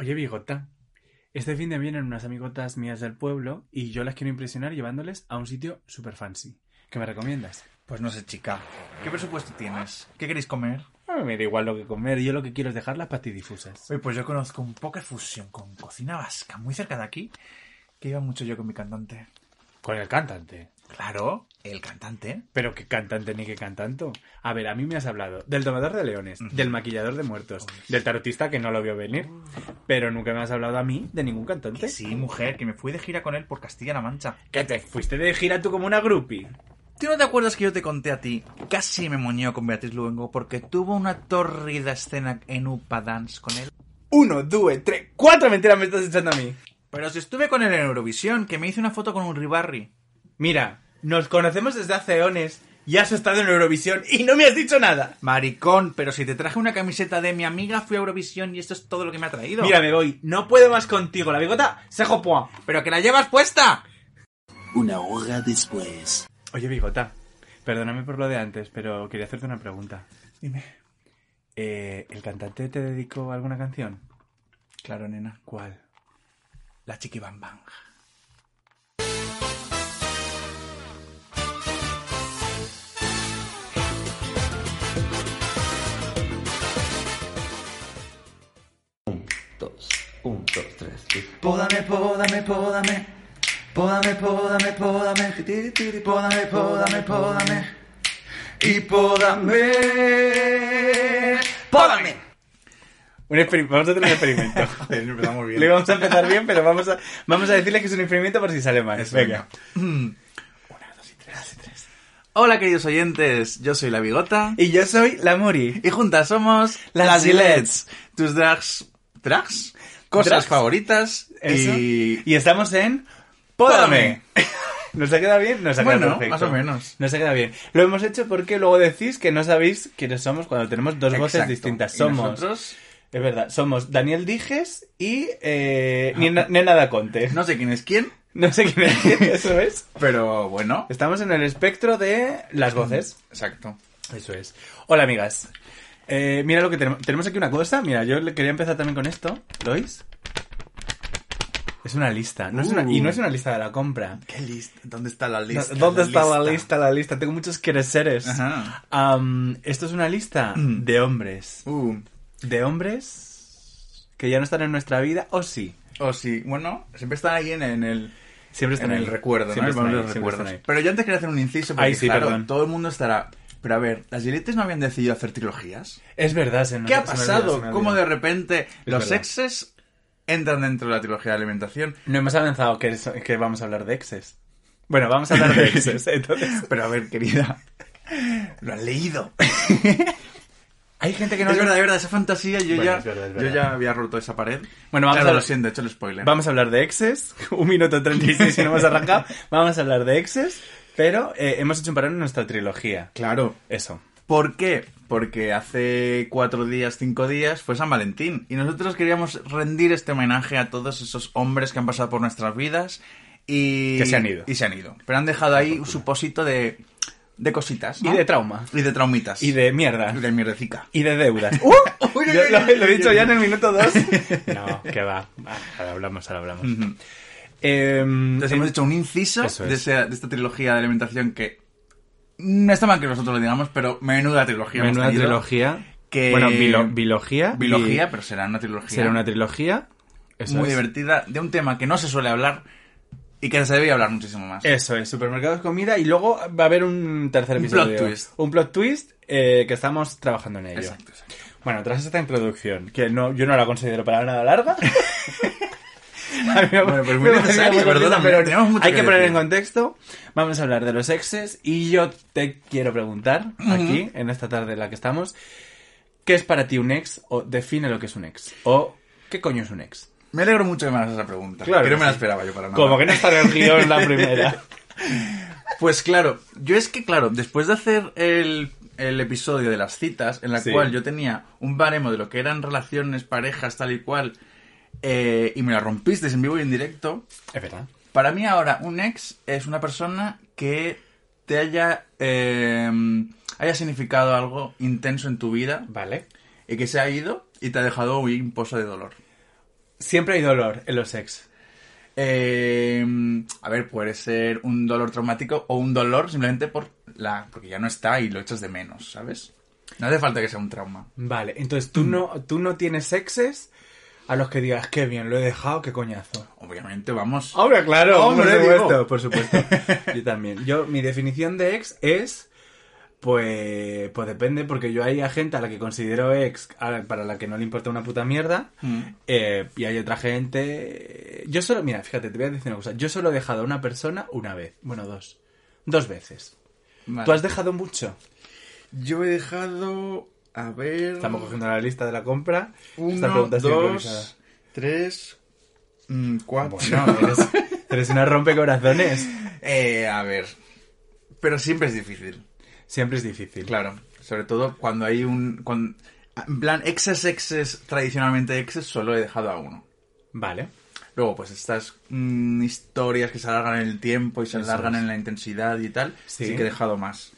Oye, Bigota, este fin de vienen unas amigotas mías del pueblo y yo las quiero impresionar llevándoles a un sitio super fancy. ¿Qué me recomiendas? Pues no sé, chica. ¿Qué presupuesto tienes? ¿Qué queréis comer? A mí me da igual lo que comer, yo lo que quiero es dejarlas patidifusas. Oye, pues yo conozco un poco de fusión con cocina vasca, muy cerca de aquí, que iba mucho yo con mi cantante. Con el cantante. Claro, el cantante. Pero qué cantante ni qué cantanto. A ver, a mí me has hablado del domador de leones, del maquillador de muertos, del tarotista que no lo vio venir. Pero nunca me has hablado a mí de ningún cantante. Que sí, mujer, que me fui de gira con él por Castilla-La Mancha. ¿Que te fuiste de gira tú como una groupie? ¿Tú no te acuerdas que yo te conté a ti? Casi me moñó con Beatriz Luengo porque tuvo una torrida escena en Upa Dance con él. Uno, dos, tres, cuatro mentiras me estás echando a mí. Pero si estuve con él en Eurovisión, que me hice una foto con un Ribarri. Mira, nos conocemos desde hace eones y has estado en Eurovisión y no me has dicho nada. Maricón, pero si te traje una camiseta de mi amiga, fui a Eurovisión y esto es todo lo que me ha traído. Mira, me voy. No puedo más contigo. La bigota se jopoa. ¡Pero que la llevas puesta! Una hora después. Oye, bigota, perdóname por lo de antes, pero quería hacerte una pregunta. Dime. Eh, ¿El cantante te dedicó alguna canción? Claro, nena. ¿Cuál? La Chiqui dos, tres. sí. Pódame, pódame, pódame. Pódame, pódame, pódame. Pódame, pódame, pódame. Y pódame. ¡Pódame! Un vamos a hacer un experimento. Joder, empezamos bien. Le vamos a empezar bien, pero vamos a, vamos a decirle que es un experimento por si sale mal. Eso, Venga. Hola, queridos oyentes. Yo soy La Bigota. Y yo soy la Mori. Y juntas somos Las las. Gillettes. Tus drags. ¿Drags? Cosas Drags. favoritas. Y. Y estamos en Pódame. ¿Nos ha quedado bien? Nos ha quedado Bueno, perfecto. más o menos. Nos ha quedado bien. Lo hemos hecho porque luego decís que no sabéis quiénes somos cuando tenemos dos voces distintas. Y Somos, nosotros, es verdad, somos Daniel Dijes y eh, Nena, Nena da Conte. no sé quién es quién, No sé quién es quién, eso es. pero bueno. Estamos en el espectro de las voces. Exacto. Eso es. Hola, amigas. Eh, mira lo que tenemos. Tenemos aquí una cosa. Mira, yo quería empezar también con esto. ¿Lo oís? Es una lista. No es una- y no es una lista de la compra. ¿Qué lista? ¿Dónde está la lista? ¿Dónde está la lista? La lista. Tengo muchos quereseres. Ajá. Am, esto es una lista Mm. de hombres. Uh. De hombres que ya no están en nuestra vida, o sí. O sí, bueno, siempre están ahí en, en el, Siempre en están el ahí. recuerdo. Siempre El están ahí, siempre están ahí. Pero yo antes quería hacer un inciso porque, Ay, sí, claro, perdón. todo el mundo estará... Pero a ver, ¿las Gillettes no habían decidido hacer trilogías? Es verdad, se me- ¿Qué ha se me olvidó, pasado? se me ¿Cómo olvidó. de repente los verdad. exes entran dentro de la trilogía de alimentación? No hemos avanzado que, es- que vamos a hablar de exes. Bueno, vamos a hablar de exes, entonces. Pero a ver, querida, lo han leído. Hay gente que no... es verdad, es verdad, esa fantasía yo, Bueno, ya, es verdad, es yo verdad. ya había roto esa pared. Bueno, vamos Claro, a lo siento, he hecho el spoiler. Vamos a hablar de exes. Un minuto 36 y no hemos arrancado. Vamos a hablar de exes. Pero eh, hemos hecho un parón en nuestra trilogía. Claro. Eso. ¿Por qué? Porque hace cuatro días, cinco días fue San Valentín y nosotros queríamos rendir este homenaje a todos esos hombres que han pasado por nuestras vidas y... Que se han ido. Y se han ido. Pero han dejado ahí su posito de, de cositas, ¿no? Y de trauma. Y de traumitas. Y de mierda. Y de mierdecica. Y de deudas. Uy, uy, Yo lo, lo he dicho ya en el minuto 2. No, que va. Ah, Ahora hablamos, ahora hablamos. Ujú. Em, Entonces hemos hecho un inciso es. de, ese- de esta trilogía de alimentación que no está mal que nosotros lo digamos, pero menuda trilogía. hemos Menuda tenido. trilogía. que- Bueno, bilo- bilogía. Bilogía, y- pero será una trilogía. Será una trilogía. Eso muy es. divertida, de un tema que no se suele hablar y que se debe hablar muchísimo más. Eso es, supermercados, comida y luego va a haber un tercer Un episodio. plot twist. Un plot twist eh, que estamos trabajando en ello. Exacto, exacto. Bueno, tras esta introducción, que no, yo no la considero para nada larga. Bueno, pero muy cortita, perdóname, pero tenemos mucho hay que que poner en contexto. Vamos a hablar de los exes y yo te quiero preguntar aquí, en esta tarde en la que estamos, ¿Qué es para ti un ex? O define lo que es un ex. O ¿qué coño es un ex? Me alegro mucho que me hagas esa pregunta. Claro que no me la esperaba yo para nada. Como que no está en guion la primera. Pues claro, yo es que, claro, después de hacer el, el episodio de las citas, en la Sí. cual yo tenía un baremo de lo que eran relaciones, parejas, tal y cual, eh, y me la rompiste en vivo y en directo, Es verdad. para mí ahora un ex es una persona que te haya, eh, haya significado algo intenso en tu vida Vale. y que se ha ido y te ha dejado un pozo de dolor. Siempre hay dolor en los ex. Eh, a ver, puede ser un dolor traumático o un dolor simplemente por la porque ya no está y lo echas de menos, ¿sabes? No hace falta que sea un trauma. Vale, entonces tú no, tú no tienes exes a los que digas, qué bien, lo he dejado, qué coñazo. Obviamente, vamos. Hombre, claro, Hombre, por supuesto, digo. por supuesto. Yo también. Yo, mi definición de ex es, pues, pues depende, porque yo hay a gente a la que considero ex, a para la que no le importa una puta mierda, Mm. eh, y hay otra gente... Yo solo, mira, fíjate, te voy a decir una cosa. Yo solo he dejado a una persona una vez, bueno, dos. Dos veces. Vale. ¿Tú has dejado mucho? Yo he dejado. A ver. Estamos cogiendo la lista de la compra. Esta Uno, pregunta es improvisada. dos, tres, mm, cuatro. Bueno, eres, eres una rompecorazones. Eh, a ver. Pero siempre es difícil. Siempre es difícil. Claro. Sobre todo cuando hay un. cuando- en plan, exes, exes, tradicionalmente exes, solo he dejado a uno. Vale. Luego, pues estas mm, historias que se alargan en el tiempo y se Eso alargan es. en la intensidad y tal, Sí. sí, que he dejado más.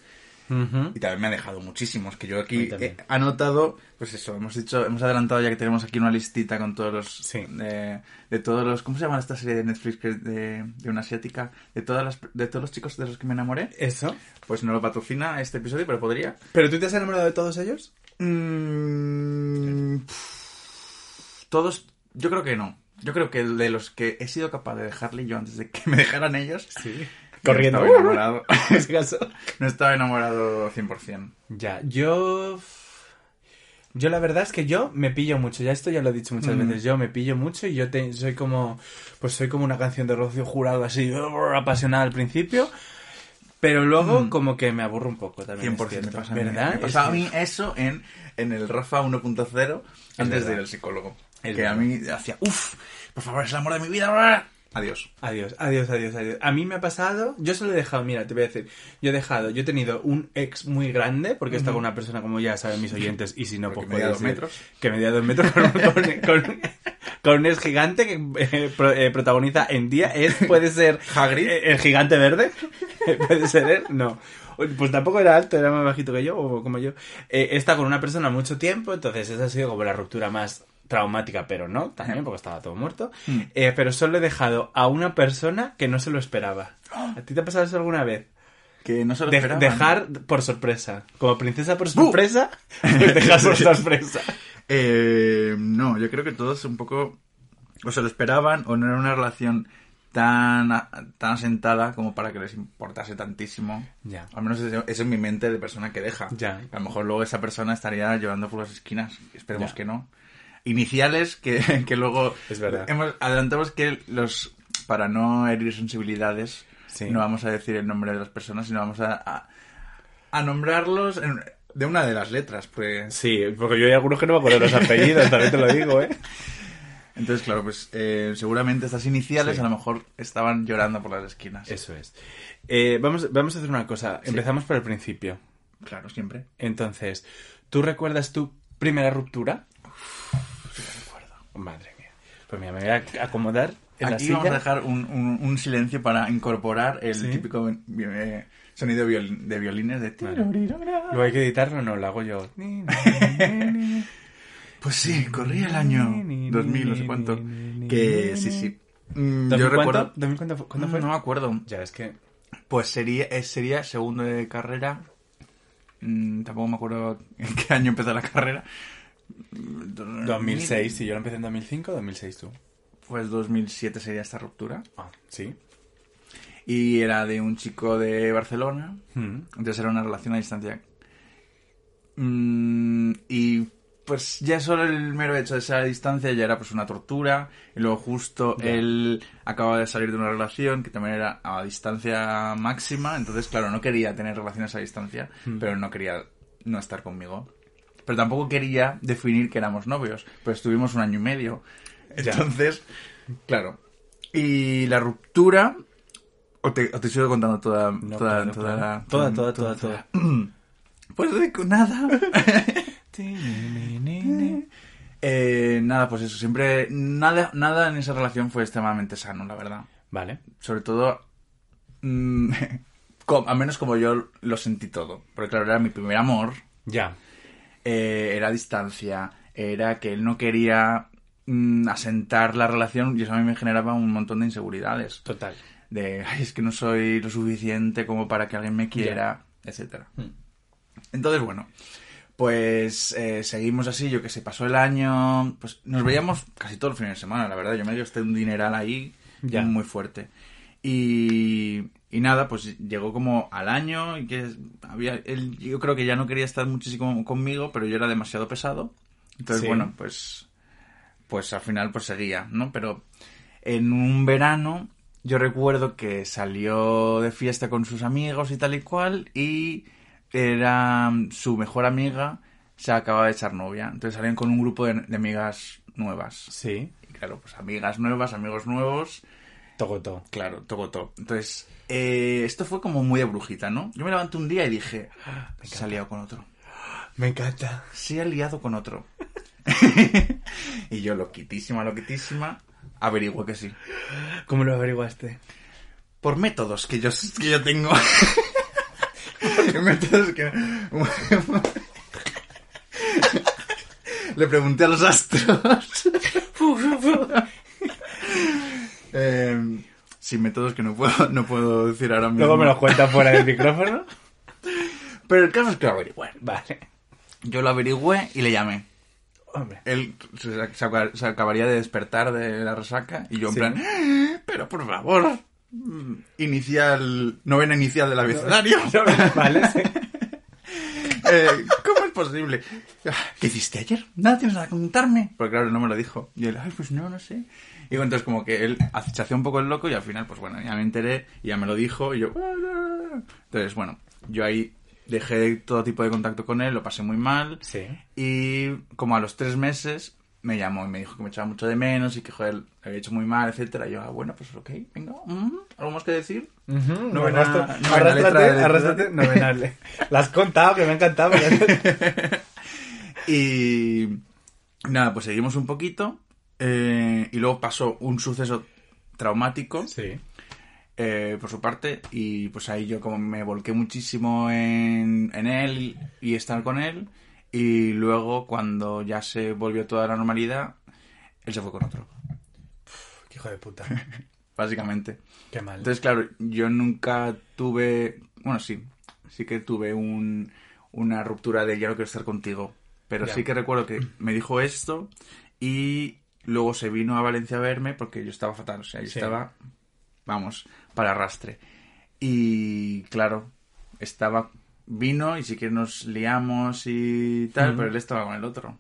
Y también me ha dejado muchísimos, que yo aquí he anotado, pues eso, hemos dicho, hemos adelantado ya que tenemos aquí una listita con todos los, Sí. de, de todos los, ¿cómo se llama esta serie de Netflix que es de, de una asiática? De todas las, de todos los chicos de los que me enamoré. Eso. Pues no lo patrocina este episodio, pero podría. ¿Pero tú te has enamorado de todos ellos? Mm, pff, todos, yo creo que no. Yo creo que de los que he sido capaz de dejarle yo antes de que me dejaran ellos, Sí. No Corriendo. estaba enamorado. En ese caso. no estaba enamorado 100%. Ya, yo... Yo la verdad es que yo me pillo mucho, ya esto ya lo he dicho muchas Mm. veces, yo me pillo mucho y yo te- soy como, pues soy como una canción de Rocío Jurado así, apasionada al principio, pero luego como que me aburro un poco también. 100% es cierto. me pasa a mí. ¿Verdad? Me Es pasaba a mí eso en, en el Rafa 1.0 antes verdad. de ir al psicólogo. Es que a verdad. mí hacía, uff, por favor, es el amor de mi vida. Bla". Adiós. Adiós, adiós, adiós, adiós. A mí me ha pasado, yo solo he dejado, mira, te voy a decir, yo he dejado, yo he tenido un ex muy grande, porque he estado con una persona como ya saben mis oyentes, y si no, pues puede dos metros. Que medía dos metros con, con- con- con un ex gigante que eh, pro- eh, protagoniza en día, es, puede ser Hagrid. el gigante verde, puede ser él, no. Pues tampoco era alto, era más bajito que yo, o como yo. Eh, he estado con una persona mucho tiempo, entonces esa ha sido como la ruptura más traumática, pero no, también porque estaba todo muerto. Mm. Eh, pero solo he dejado a una persona que no se lo esperaba. ¿A ti te ha pasado eso alguna vez? Que no se lo De- esperaban. dejar por sorpresa. Como princesa por sorpresa, pues dejar por sorpresa. Eh, no, yo creo que todos un poco o se lo esperaban o no era una relación tan, tan asentada como para que les importase tantísimo. Ya. Al menos eso es mi mente de persona que deja. Ya. A lo mejor luego esa persona estaría llorando por las esquinas. Esperemos Ya. que no. Iniciales que, que luego... Es verdad. Hemos, adelantamos que los... Para no herir sensibilidades, Sí. no vamos a decir el nombre de las personas, sino vamos a, a, a nombrarlos en- de una de las letras, pues... Sí, porque yo hay algunos que no me acuerdo los apellidos, también te lo digo, ¿eh? Entonces, claro, pues eh, seguramente estas iniciales Sí. a lo mejor estaban llorando por las esquinas. Eso es. Eh, vamos, vamos a hacer una cosa. Empezamos por el principio. Claro, siempre. Entonces, ¿tú recuerdas tu primera ruptura? Madre mía. Pues mira, me voy a acomodar en la Aquí silla. vamos a dejar un, un- un silencio para incorporar el Sí. típico eh, sonido viol- de violines de... Luego hay que editarlo, no, lo hago yo. Pues sí, corría el año 2000, no sé cuánto. Que sí, sí. Mm, Yo ¿2000 cuánto? recuerdo... ¿2000 cuánto? ¿Cuándo fue? No me acuerdo. Ya, es que... Pues sería, eh, sería segundo de carrera. Mm, tampoco me acuerdo en qué año empezó la carrera. 2006, si yo lo empecé en 2005, 2006 tú. Pues 2007 sería esta ruptura. Ah, sí. Y era de un chico de Barcelona. Mm. Entonces era una relación a distancia. Mm, y pues ya solo el mero hecho de ser a distancia ya era pues una tortura. Y luego justo él acababa de salir de una relación que también era a distancia máxima. Entonces, claro, no quería tener relaciones a distancia, Mm. pero no quería no estar conmigo. Pero tampoco quería definir que éramos novios, pero estuvimos un año y medio. Entonces, claro. Y la ruptura... O te, o te sigo contando toda, No, toda, toda, la- Toda, toda, toda, toda. Pues de nada. Eh, nada, pues eso, siempre... Nada, nada en esa relación fue extremadamente sano, la verdad. Vale. Sobre todo... mm, al menos como yo lo sentí todo. Porque claro, era mi primer amor, Ya. Eh, era distancia, era que él no quería mm, asentar la relación y eso a mí me generaba un montón de inseguridades. Total. De, ay, es que no soy lo suficiente como para que alguien me quiera, etcétera. Entonces, bueno, pues eh, seguimos así, yo que sé, pasó el año, pues nos veíamos casi todos los fines de semana, la verdad, yo me gasté un dineral ahí Ya. muy fuerte. Y, y nada, pues llegó como al año y que había, él, yo creo que ya no quería estar muchísimo conmigo, pero yo era demasiado pesado. Entonces, Sí. bueno, pues, pues al final pues seguía, ¿no? Pero en un verano yo recuerdo que salió de fiesta con sus amigos y tal y cual y era su mejor amiga se acaba de echar novia. Entonces salían con un grupo de, de amigas nuevas. Sí. Y claro, pues amigas nuevas, amigos nuevos, Togotó. claro, tocó Entonces, eh, esto fue como muy de brujita, ¿no? Yo me levanté un día y dije, se ha liado con otro. Me encanta. Se ha liado con otro. y yo, loquitísima, loquitísima, averigué que sí. ¿Cómo lo averiguaste? por métodos que yo, que yo tengo. Por métodos que... Le pregunté a los astros. Métodos que no puedo, no puedo decir ahora mismo. Luego me lo cuentas fuera del micrófono. Pero el caso es que lo averigüé. Vale. Yo lo averigüé y le llamé. Hombre. Él se, se se acabaría de despertar de la resaca y yo en Sí. plan, "Eh, pero por favor, inicial, novena inicial del abecedario. Vale, sí. Eh, ¿Cómo es posible? ¿Qué hiciste ayer? Nada tienes nada que contarme. Porque claro, no me lo dijo. Y él, ay, pues no, no sé. Y bueno, entonces como que él se hacía un poco el loco y al final, pues bueno, ya me enteré y ya me lo dijo y yo... Entonces, bueno, yo ahí dejé todo tipo de contacto con él, lo pasé muy mal. Sí. Y como a los tres meses me llamó y me dijo que me echaba mucho de menos y que, joder, había hecho muy mal, etcétera. Y yo, ah, bueno, pues ok, venga, ¿algo más que decir? No, Novena- novena arrástrate, letra de- arrástrate, novenale. La has contado, que me ha encantado. Y nada, pues seguimos un poquito. Eh, y luego pasó un suceso traumático Sí. eh, por su parte. Y pues ahí yo como me volqué muchísimo en, en él y estar con él. Y luego cuando ya se volvió toda la normalidad, él se fue con otro, Qué hijo de puta. básicamente. Qué mal. Entonces, claro, yo nunca tuve. Bueno, sí. Sí que tuve un, una ruptura de ya no quiero estar contigo. Pero Ya. sí que recuerdo que me dijo esto y luego se vino a Valencia a verme porque yo estaba fatal. O sea, yo Sí. estaba, vamos, para arrastre. Y claro, estaba. Vino y sí que nos liamos y tal, pero él estaba con el otro.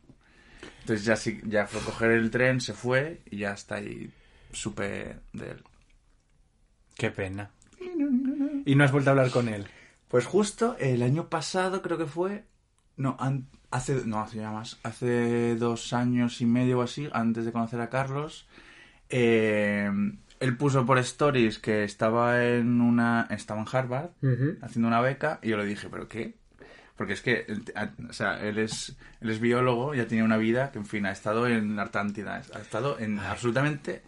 Entonces ya sí, ya fue a coger el tren, se fue y ya está ahí. Supe de él. Qué pena. Y no has vuelto a hablar con él. Pues justo el año pasado creo que fue, no, an- hace, no, hace ya más, hace dos años y medio o así, antes de conocer a Carlos, eh, él puso por stories que estaba en una, estaba en Harvard haciendo una beca y yo le dije, ¿pero qué? Porque es que, o sea, él es, él es biólogo, ya tiene una vida que, en fin, ha estado en la Artántida, ha estado en absolutamente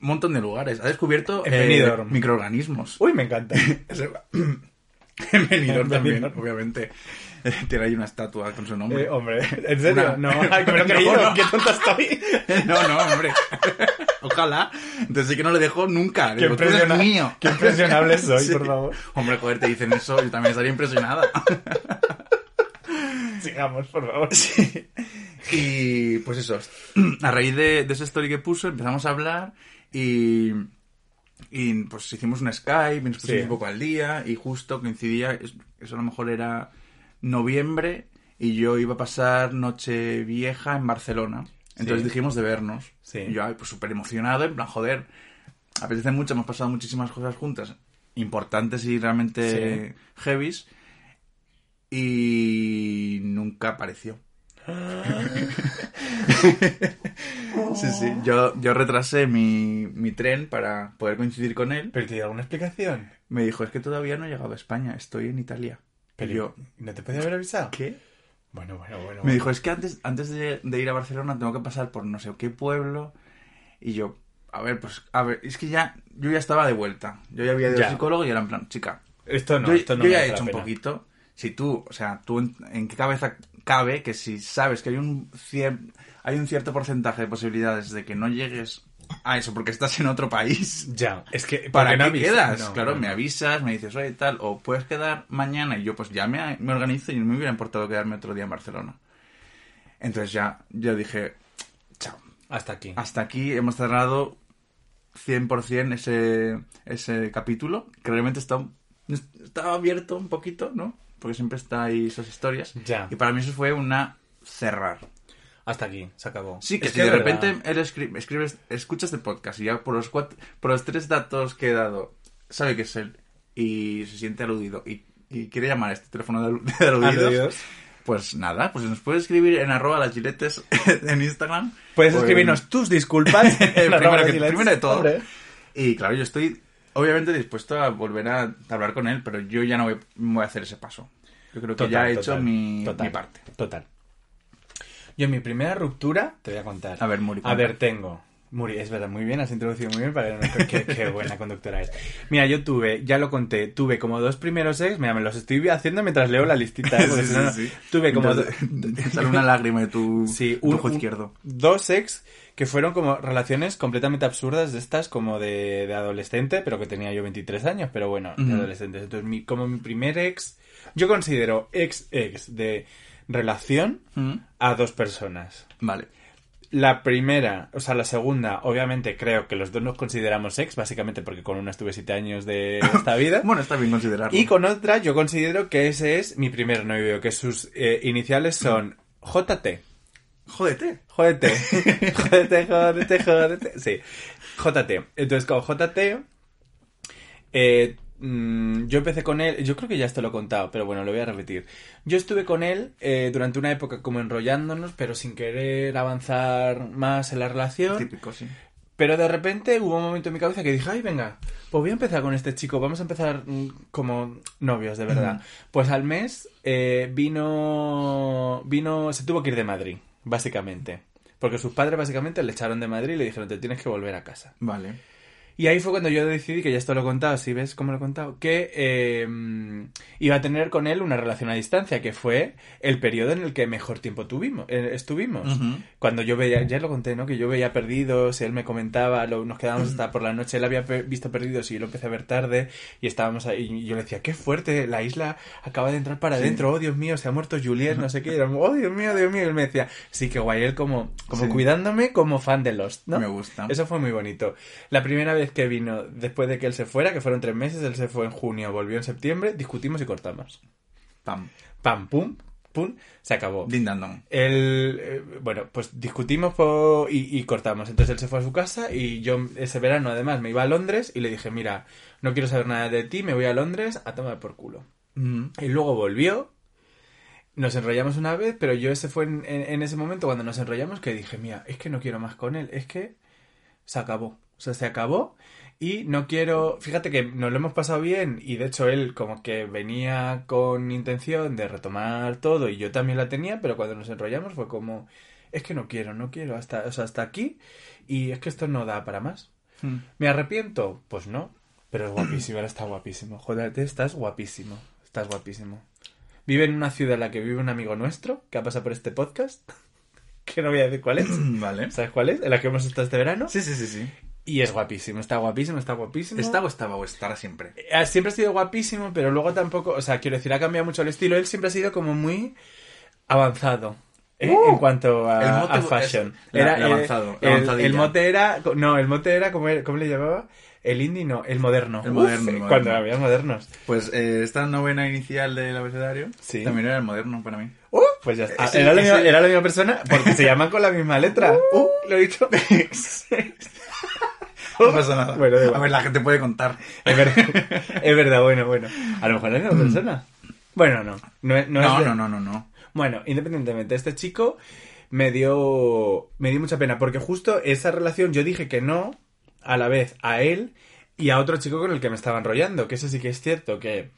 un montón de lugares, ha descubierto eh, microorganismos. Uy, me encanta. En Benidorm también, Benidorm. obviamente. Tiene ahí una estatua con su nombre. Eh, hombre, ¿en serio? Una- No, ay, que me lo he creído. No, no. Qué tonta estoy. No, no, hombre. Ojalá. Entonces sí que no le dejo nunca. Qué, Digo, "Tú eres impresiona- mío. qué impresionable soy, Sí. por favor. Hombre, joder, te dicen eso, yo también estaría impresionada. Sigamos, por favor. Sí. Y pues eso, a raíz de, de esa story que puso empezamos a hablar y, y pues hicimos un Skype nos pusimos Sí. un poco al día y justo coincidía, es- eso a lo mejor era noviembre y yo iba a pasar noche vieja en Barcelona. Entonces Sí. dijimos de vernos. Sí. Y yo, ay, pues súper emocionado, en plan, joder, apetece mucho, hemos pasado muchísimas cosas juntas, importantes y realmente heavies. y nunca apareció. sí, sí. Yo, yo retrasé mi, mi tren para poder coincidir con él. ¿Pero te dio alguna explicación? Me dijo, es que todavía no he llegado a España, estoy en Italia. Pero Y yo, ¿No te podía haber avisado? ¿qué? Bueno, bueno, bueno. Me dijo, es que antes, antes de, de ir a Barcelona tengo que pasar por no sé qué pueblo. Y yo, a ver, pues, a ver, es que ya, yo ya estaba de vuelta. Yo ya había ido Ya. al psicólogo y era en plan, chica, Esto no, yo, esto no yo ya merece he hecho un poquito. Si tú, o sea, tú en, en qué cabeza cabe que si sabes que hay un, cier- hay un cierto porcentaje de posibilidades de que no llegues a eso porque estás en otro país, Ya, es que... ¿para ¿por qué no quedas? No, claro, no, me avisas, me dices, oye, tal, o puedes quedar mañana y yo pues ya me, me organizo y no me hubiera importado quedarme otro día en Barcelona. Entonces ya, yo dije, chao. Hasta aquí. Hasta aquí hemos cerrado 100% ese, ese capítulo, que realmente está, estaba abierto un poquito, ¿no? Porque siempre está ahí esas historias. Ya. Y para mí eso fue una cerrar. Hasta aquí, se acabó. Sí, que Es si de verdad. repente él escri- escribes, escuchas el podcast y ya por los, cuatro, por los tres datos que he dado sabe que es él y se siente aludido y, y quiere llamar a este teléfono de, de aludidos, Aludidos. pues nada, pues nos puede escribir en arroba las giletes en Instagram. Puedes en- escribirnos tus disculpas. primero, que- primero de todo. Hombre. Y claro, yo estoy obviamente dispuesto a volver a hablar con él, pero yo ya no voy, voy a hacer ese paso. Yo creo que Total, ya he hecho mi, total, mi parte. Total. Yo en mi primera ruptura, te voy a contar. A ver, Muri, A ver, tengo. Muri, es verdad, muy bien, has introducido muy bien para qué, qué buena conductora es. Mira, yo tuve, ya lo conté, tuve como dos primeros ex, mira, me los estoy haciendo mientras leo la listita, ¿eh? porque Sí, si no, no. sí, sí. tuve como do- Entonces, sale una lágrima de tu, Sí, tu un- ojo un- izquierdo. dos ex que fueron como relaciones completamente absurdas de estas, como de, de adolescente, pero que tenía yo 23 años, pero bueno, de adolescentes. Entonces, mi- como mi primer ex, yo considero ex-ex de relación a dos personas. Vale. La primera, o sea, la segunda, obviamente creo que los dos nos consideramos ex, básicamente porque con una estuve siete años de esta vida. Bueno, está bien considerarlo. Y con otra, yo considero que ese es mi primer novio, que sus eh, iniciales son JT. Jódete. Jódete. Jódete, jódete, jódete. Sí. JT. Entonces, con JT, eh, mm, yo empecé con él, yo creo que ya esto lo he contado, pero bueno, lo voy a repetir. Yo estuve con él eh, durante una época como enrollándonos, pero sin querer avanzar más en la relación. Típico, sí. Pero de repente hubo un momento en mi cabeza que dije, ay, venga, pues voy a empezar con este chico, vamos a empezar mm, como novios, de verdad. Pues al mes eh, vino, vino, se tuvo que ir de Madrid, básicamente. Porque sus padres básicamente le echaron de Madrid y le dijeron, te tienes que volver a casa. Vale. Y ahí fue cuando yo decidí, que ya esto lo he contado, si ves cómo lo he contado, que eh, iba a tener con él una relación a distancia, que fue el periodo en el que mejor tiempo tuvimos, eh, estuvimos. Ujú. Cuando yo veía, ya lo conté, ¿no? Que yo veía perdidos, él me comentaba, lo- nos quedábamos hasta por la noche, él había visto perdidos y yo lo empecé a ver tarde y estábamos ahí, y yo le decía, qué fuerte, la isla acaba de entrar para adentro, oh Dios mío, se ha muerto Juliet, no sé qué, y era, oh Dios mío, Dios mío, y él me decía, sí, que guay, él como, como Sí. cuidándome como fan de Lost, ¿no? Me gusta. Eso fue muy bonito. La primera vez que vino, después de que él se fuera, que fueron tres meses, él se fue en junio, volvió en septiembre, discutimos y cortamos. Pam. Pam, pum, pum, se acabó. Él, eh, bueno, pues discutimos y, y cortamos. Entonces él se fue a su casa y yo ese verano además me iba a Londres y le dije, mira, no quiero saber nada de ti, me voy a Londres a tomar por culo. Ujú. Y luego volvió, nos enrollamos una vez, pero yo ese fue en, en- en ese momento cuando nos enrollamos que dije, mira, es que no quiero más con él, es que se acabó. O sea, se acabó y no quiero... Fíjate que nos lo hemos pasado bien y de hecho él como que venía con intención de retomar todo y yo también la tenía, pero cuando nos enrollamos fue como, es que no quiero, no quiero, hasta, o sea, hasta aquí y es que esto no da para más. Mm. ¿Me arrepiento? Pues no. Pero es guapísimo, ahora está guapísimo. Joder, estás guapísimo. Estás guapísimo. Vive en una ciudad en la que vive un amigo nuestro que ha pasado por este podcast. Que no voy a decir cuál es. Vale. ¿Sabes cuál es? En la que hemos estado este verano. Sí, sí, sí, sí. Y es guapísimo, está guapísimo, está guapísimo. ¿Está o estaba o estará siempre? Eh, Siempre ha sido guapísimo, pero luego tampoco. O sea, quiero decir, ha cambiado mucho el estilo. Él siempre ha sido como muy avanzado. ¿eh? Uh, en cuanto a, el mote a fashion. es la- el eh, avanzado, el, el mote era. No, el mote era. ¿Cómo, era- cómo le llamaba? El indie no, el moderno. El moderno, Uf, el moderno. Cuando había modernos. Pues eh, esta novena inicial del abecedario Sí. también era el moderno para mí. Uh, pues ya está. Ese- era, la ese- misma, era la misma persona porque se llaman con la misma letra. Uh, lo he dicho. No pasa nada. Bueno, a ver, la gente puede contar. Es verdad, es verdad, bueno, bueno. A lo mejor es la misma persona. Bueno, no. No, no es No, de- no, no, no, no. Bueno, independientemente, este chico me dio, me dio mucha pena porque justo esa relación yo dije que no a la vez a él y a otro chico con el que me estaba enrollando, que eso sí que es cierto que,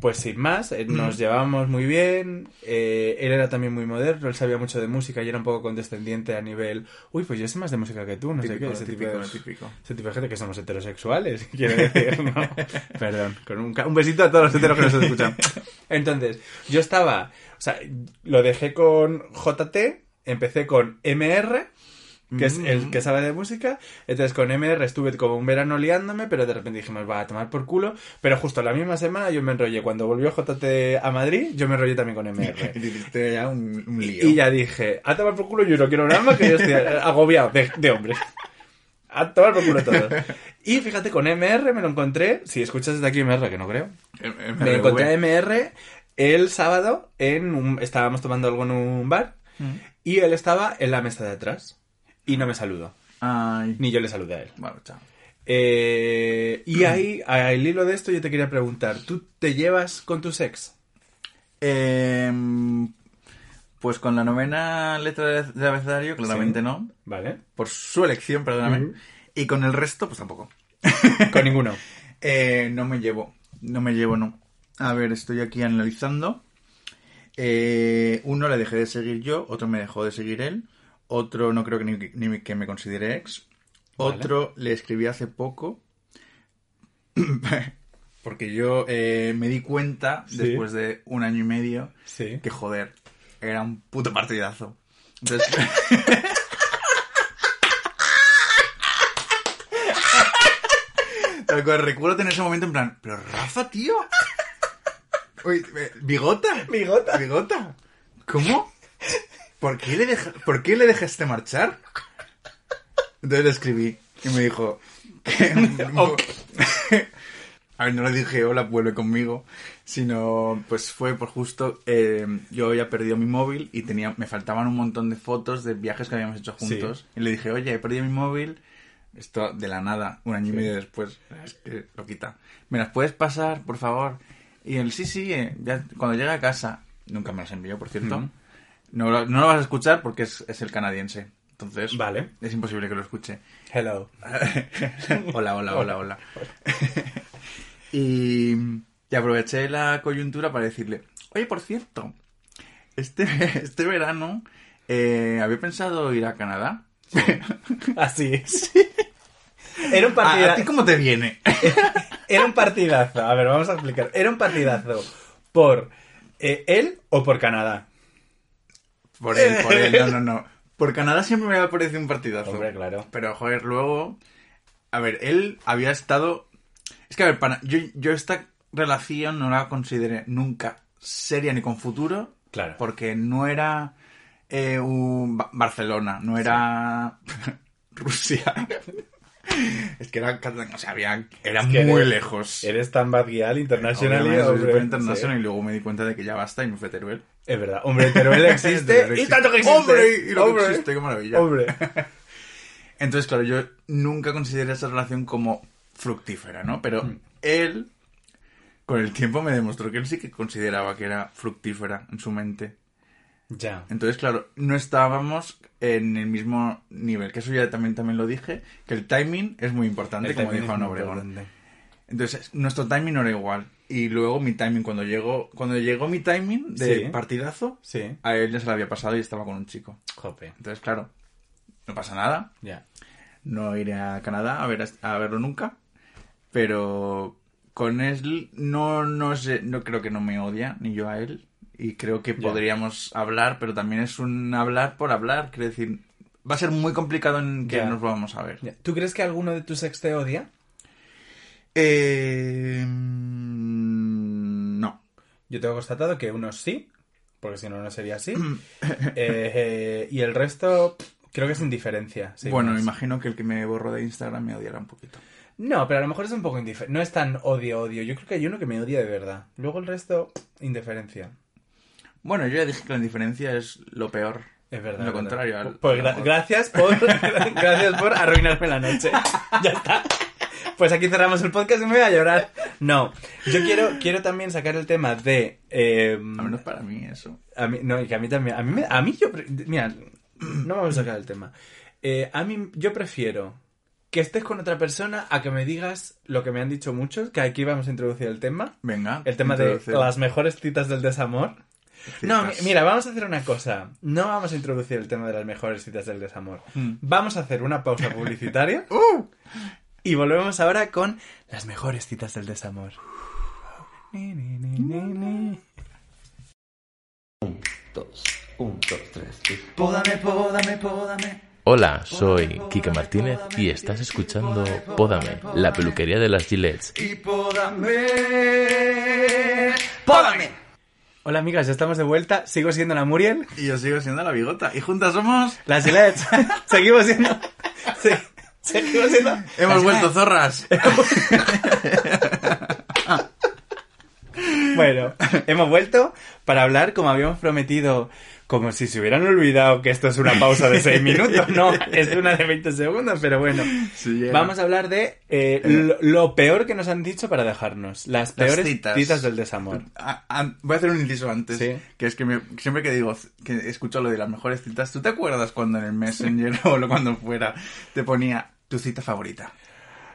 pues sin más, eh, nos llevábamos muy bien, eh, él era también muy moderno, él sabía mucho de música y era un poco condescendiente a nivel, uy, pues yo sé más de música que tú, no sé Típico, qué, ese tipo, típico, de, típico. ese tipo de gente que somos heterosexuales, quiere decir, ¿no? Perdón, con un, un besito a todos los heteros que nos escuchan. Entonces, yo estaba, o sea, lo dejé con JT, empecé con MR, que es el que sabe de música, entonces con MR estuve como un verano liándome, pero de repente dijimos, va a tomar por culo, pero justo la misma semana yo me enrollé, cuando volvió JT a Madrid, yo me enrollé también con MR. Y ya un, un lío. Y ya dije, a tomar por culo, yo no quiero nada más que yo estoy agobiado de, de hombres. A tomar por culo todos. Y fíjate, con MR me lo encontré, si escuchas desde aquí MR, que no creo, MRV. me encontré a MR el sábado en un... Estábamos tomando algo en un bar y él estaba en la mesa de atrás y no me saludó. Ay. Ni yo le saludé a él. Bueno, chao. Eh, y ahí, al hilo de esto, yo te quería preguntar, ¿tú te llevas con tu ex? Em, pues con la novena letra de- del abecedario, claramente Sí. no. ¿Vale? Por su elección, perdóname. Y con el resto, pues tampoco. Con ninguno. Eh, no me llevo. No me llevo, no. A ver, estoy aquí analizando. Eh, uno le dejé de seguir yo, otro me dejó de seguir él, otro no creo que ni, ni que me considere ex, Vale. otro le escribí hace poco, porque yo eh, me di cuenta Sí. después de un año y medio Sí. que joder, era un puto partidazo. Entonces, Tal cual, recuerdo tener ese momento en plan, pero Rafa, tío. Uy, eh, bigota. Bigota. Bigota. ¿Cómo? ¿Por qué le, deja- ¿Por qué le dejaste marchar? Entonces le escribí y me dijo... que-. A ver, no le dije hola, vuelve conmigo, sino pues fue por justo eh, yo había perdido mi móvil y tenía me faltaban un montón de fotos de viajes que habíamos hecho juntos y le dije, oye, he perdido mi móvil, esto de la nada, un año y medio después, es que lo quita. ¿Me las puedes pasar, por favor? Y él, sí, sí, eh, ya, cuando llegue a casa, nunca me las envió, por cierto. No, lo, no lo vas a escuchar porque es, es el canadiense. Entonces, Vale. es imposible que lo escuche. Hello. hola, hola, hola, hola. y, y aproveché la coyuntura para decirle, oye, por cierto, este, este verano eh, había pensado ir a Canadá. Así es. Era un ¿A, partidazo. ¿A ti cómo te viene? Era un partidazo. A ver, vamos a explicar. Era un partidazo por eh, él o por Canadá. Por él, por él, no, no, no. Por Canadá siempre me había parecido un partidazo. Hombre, claro. Pero, joder, luego... A ver, él había estado... Es que, a ver, para... yo, yo esta relación no la consideré nunca seria ni con futuro. Claro. Porque no era eh, un Ba- Barcelona, no era Rusia. es que era... Cataluña, O sea, había... Era Es que muy eres- lejos. Eres tan bad súper internacional Sí. y luego me di cuenta de que ya basta y me fui a Teruel. Es verdad. Hombre, Teruel existe. Y tanto que existe. ¡Hombre! Y lo Hombre. que existe, qué maravilla. Hombre. Entonces, claro, yo nunca consideré esa relación como fructífera, ¿no? Pero Mm. él, con el tiempo, me demostró que él sí que consideraba que era fructífera en su mente. Ya. Entonces, claro, no estábamos en el mismo nivel. Que eso ya también, también lo dije, que el timing es muy importante, El como dijo Ana Obregón. Entonces, nuestro timing no era igual. Y luego mi timing, cuando llegó, cuando llegó mi timing de Sí. partidazo, Sí. a él ya se le había pasado y estaba con un chico. Jope. Entonces, claro, no pasa nada. Ya. No iré a Canadá a, ver, a verlo nunca. Pero con él no, no sé, no creo que no me odia, ni yo a él. Y creo que podríamos hablar, pero también es un hablar por hablar. Quiero decir, va a ser muy complicado en que Ya. nos vamos a ver. Ya. ¿Tú crees que alguno de tus ex te odia? Eh, no. Yo tengo constatado que unos sí, porque si no, no sería así. Eh, eh, y el resto, creo que es indiferencia. bueno, más. imagino que el que me borró de Instagram me odiará un poquito. No, pero a lo mejor es un poco indiferente. No es tan odio-odio. Yo creo que hay uno que me odia de verdad. Luego el resto, indiferencia. Bueno, yo ya dije que la indiferencia es lo peor. Es verdad. Lo verdad. contrario al- Pues gra- gracias por gracias por arruinarme la noche. Ya está. Pues aquí cerramos el podcast y me voy a llorar. No, yo quiero, quiero también sacar el tema de... eh, A menos para mí eso. a mí, no, y que a mí también. A mí, me- a mí yo. Mira, no vamos a sacar el tema. Eh, a mí, yo prefiero que estés con otra persona a que me digas lo que me han dicho muchos, que aquí vamos a introducir el tema. Venga. El tema de las mejores citas del desamor. No, mira, vamos a hacer una cosa. No vamos a introducir el tema de las mejores citas del desamor. Mm. Vamos a hacer una pausa publicitaria. ¡Uh! Y volvemos ahora con las mejores citas del desamor. Ni, ni, ni, ni, ni. Un, dos, un, dos, tres. Pódame, pódame, pódame. Hola, soy Kike Martínez y estás escuchando Pódame, la peluquería de las Gillets. Y pódame. ¡Pódame! Hola amigas, ya estamos de vuelta. Sigo siendo la Muriel. Y yo sigo siendo la bigota. Y juntas somos. Las Gillette. Seguimos siendo. Sí, seguimos siendo. Hemos vuelto zorras. Bueno, hemos vuelto para hablar como habíamos prometido. Como si se hubieran olvidado que esto es una pausa de 6 minutos. No, es una de 20 segundos, pero bueno. Sí. Vamos a hablar de eh, lo, lo peor que nos han dicho para dejarnos. Las Las peores citas. citas del desamor. A- a- voy a hacer un inciso antes. Sí. Que es que me- siempre que digo que escucho lo de las mejores citas, ¿tú te acuerdas cuando en el Messenger o lo- cuando fuera te ponía tu cita favorita?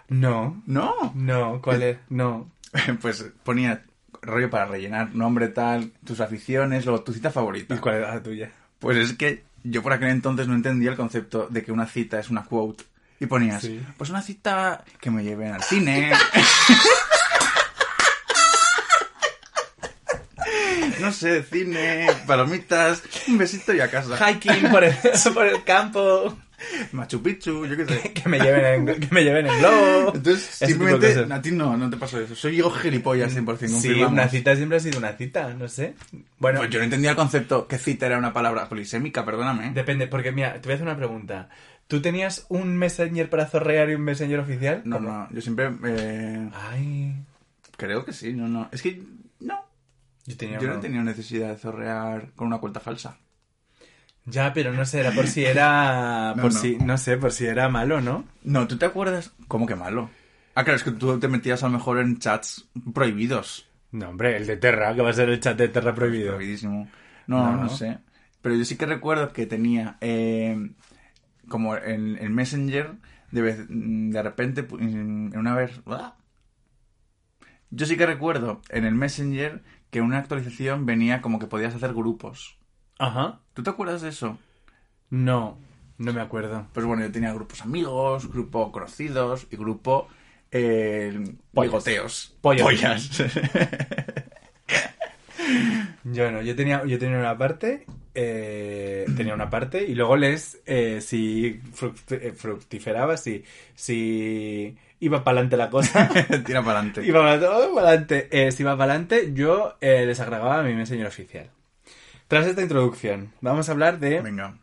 No, No. no, ¿cuál es? No. Pues ponía rollo para rellenar nombre tal, tus aficiones, luego tu cita ¿Y favorita. cuál era la tuya? Pues es que yo por aquel entonces no entendía el concepto de que una cita es una quote. Y ponías, Sí. pues una cita que me lleven al cine. no sé, cine, palomitas, un besito y a casa. Hiking por el, por el campo. Machu Picchu, yo qué sé. Que me lleven en, que me lleven en globo. Entonces, simplemente, a ti no, no te pasó eso. Soy yo gilipollas 100%, Sí, una cita siempre ha sido una cita, no sé. Bueno, Pues yo no entendía el concepto que cita era una palabra polisémica, perdóname. depende, porque mira, te voy a hacer una pregunta. ¿Tú tenías un messenger para zorrear y un messenger oficial? No, ¿Cómo? no, yo siempre... eh, Ay, creo que sí, no, no. Es que, no. yo tenía Yo no tenido necesidad de zorrear con una cuenta falsa. Ya, pero no sé, era por si era... No, por no. si, no sé, por si era malo, ¿no? No, ¿tú te acuerdas? ¿Cómo que malo? Ah, claro, es que tú te metías a lo mejor en chats prohibidos. No, hombre, el de Terra, que va a ser el chat de Terra prohibido. Prohibidísimo. No, No. no, sé. Pero yo sí que recuerdo que tenía eh, como en el Messenger, de, vez- de repente, en una vez... ¡ah! Yo sí que recuerdo en el Messenger que una actualización venía como que podías hacer grupos. Ajá. ¿Tú te acuerdas de eso? No, no me acuerdo. Pues bueno, yo tenía grupos amigos, grupo conocidos y grupo eh, Pollas. bigoteos. Pollas. Yo no, yo tenía, yo tenía una parte, eh, tenía una parte y luego les, eh, si fruct- eh, fructiferaba, si, si iba para adelante la cosa, Tira para adelante. iba para adelante, eh, si iba para adelante, yo eh, les agregaba a mi messenger oficial. Tras esta introducción, vamos a hablar de Venga.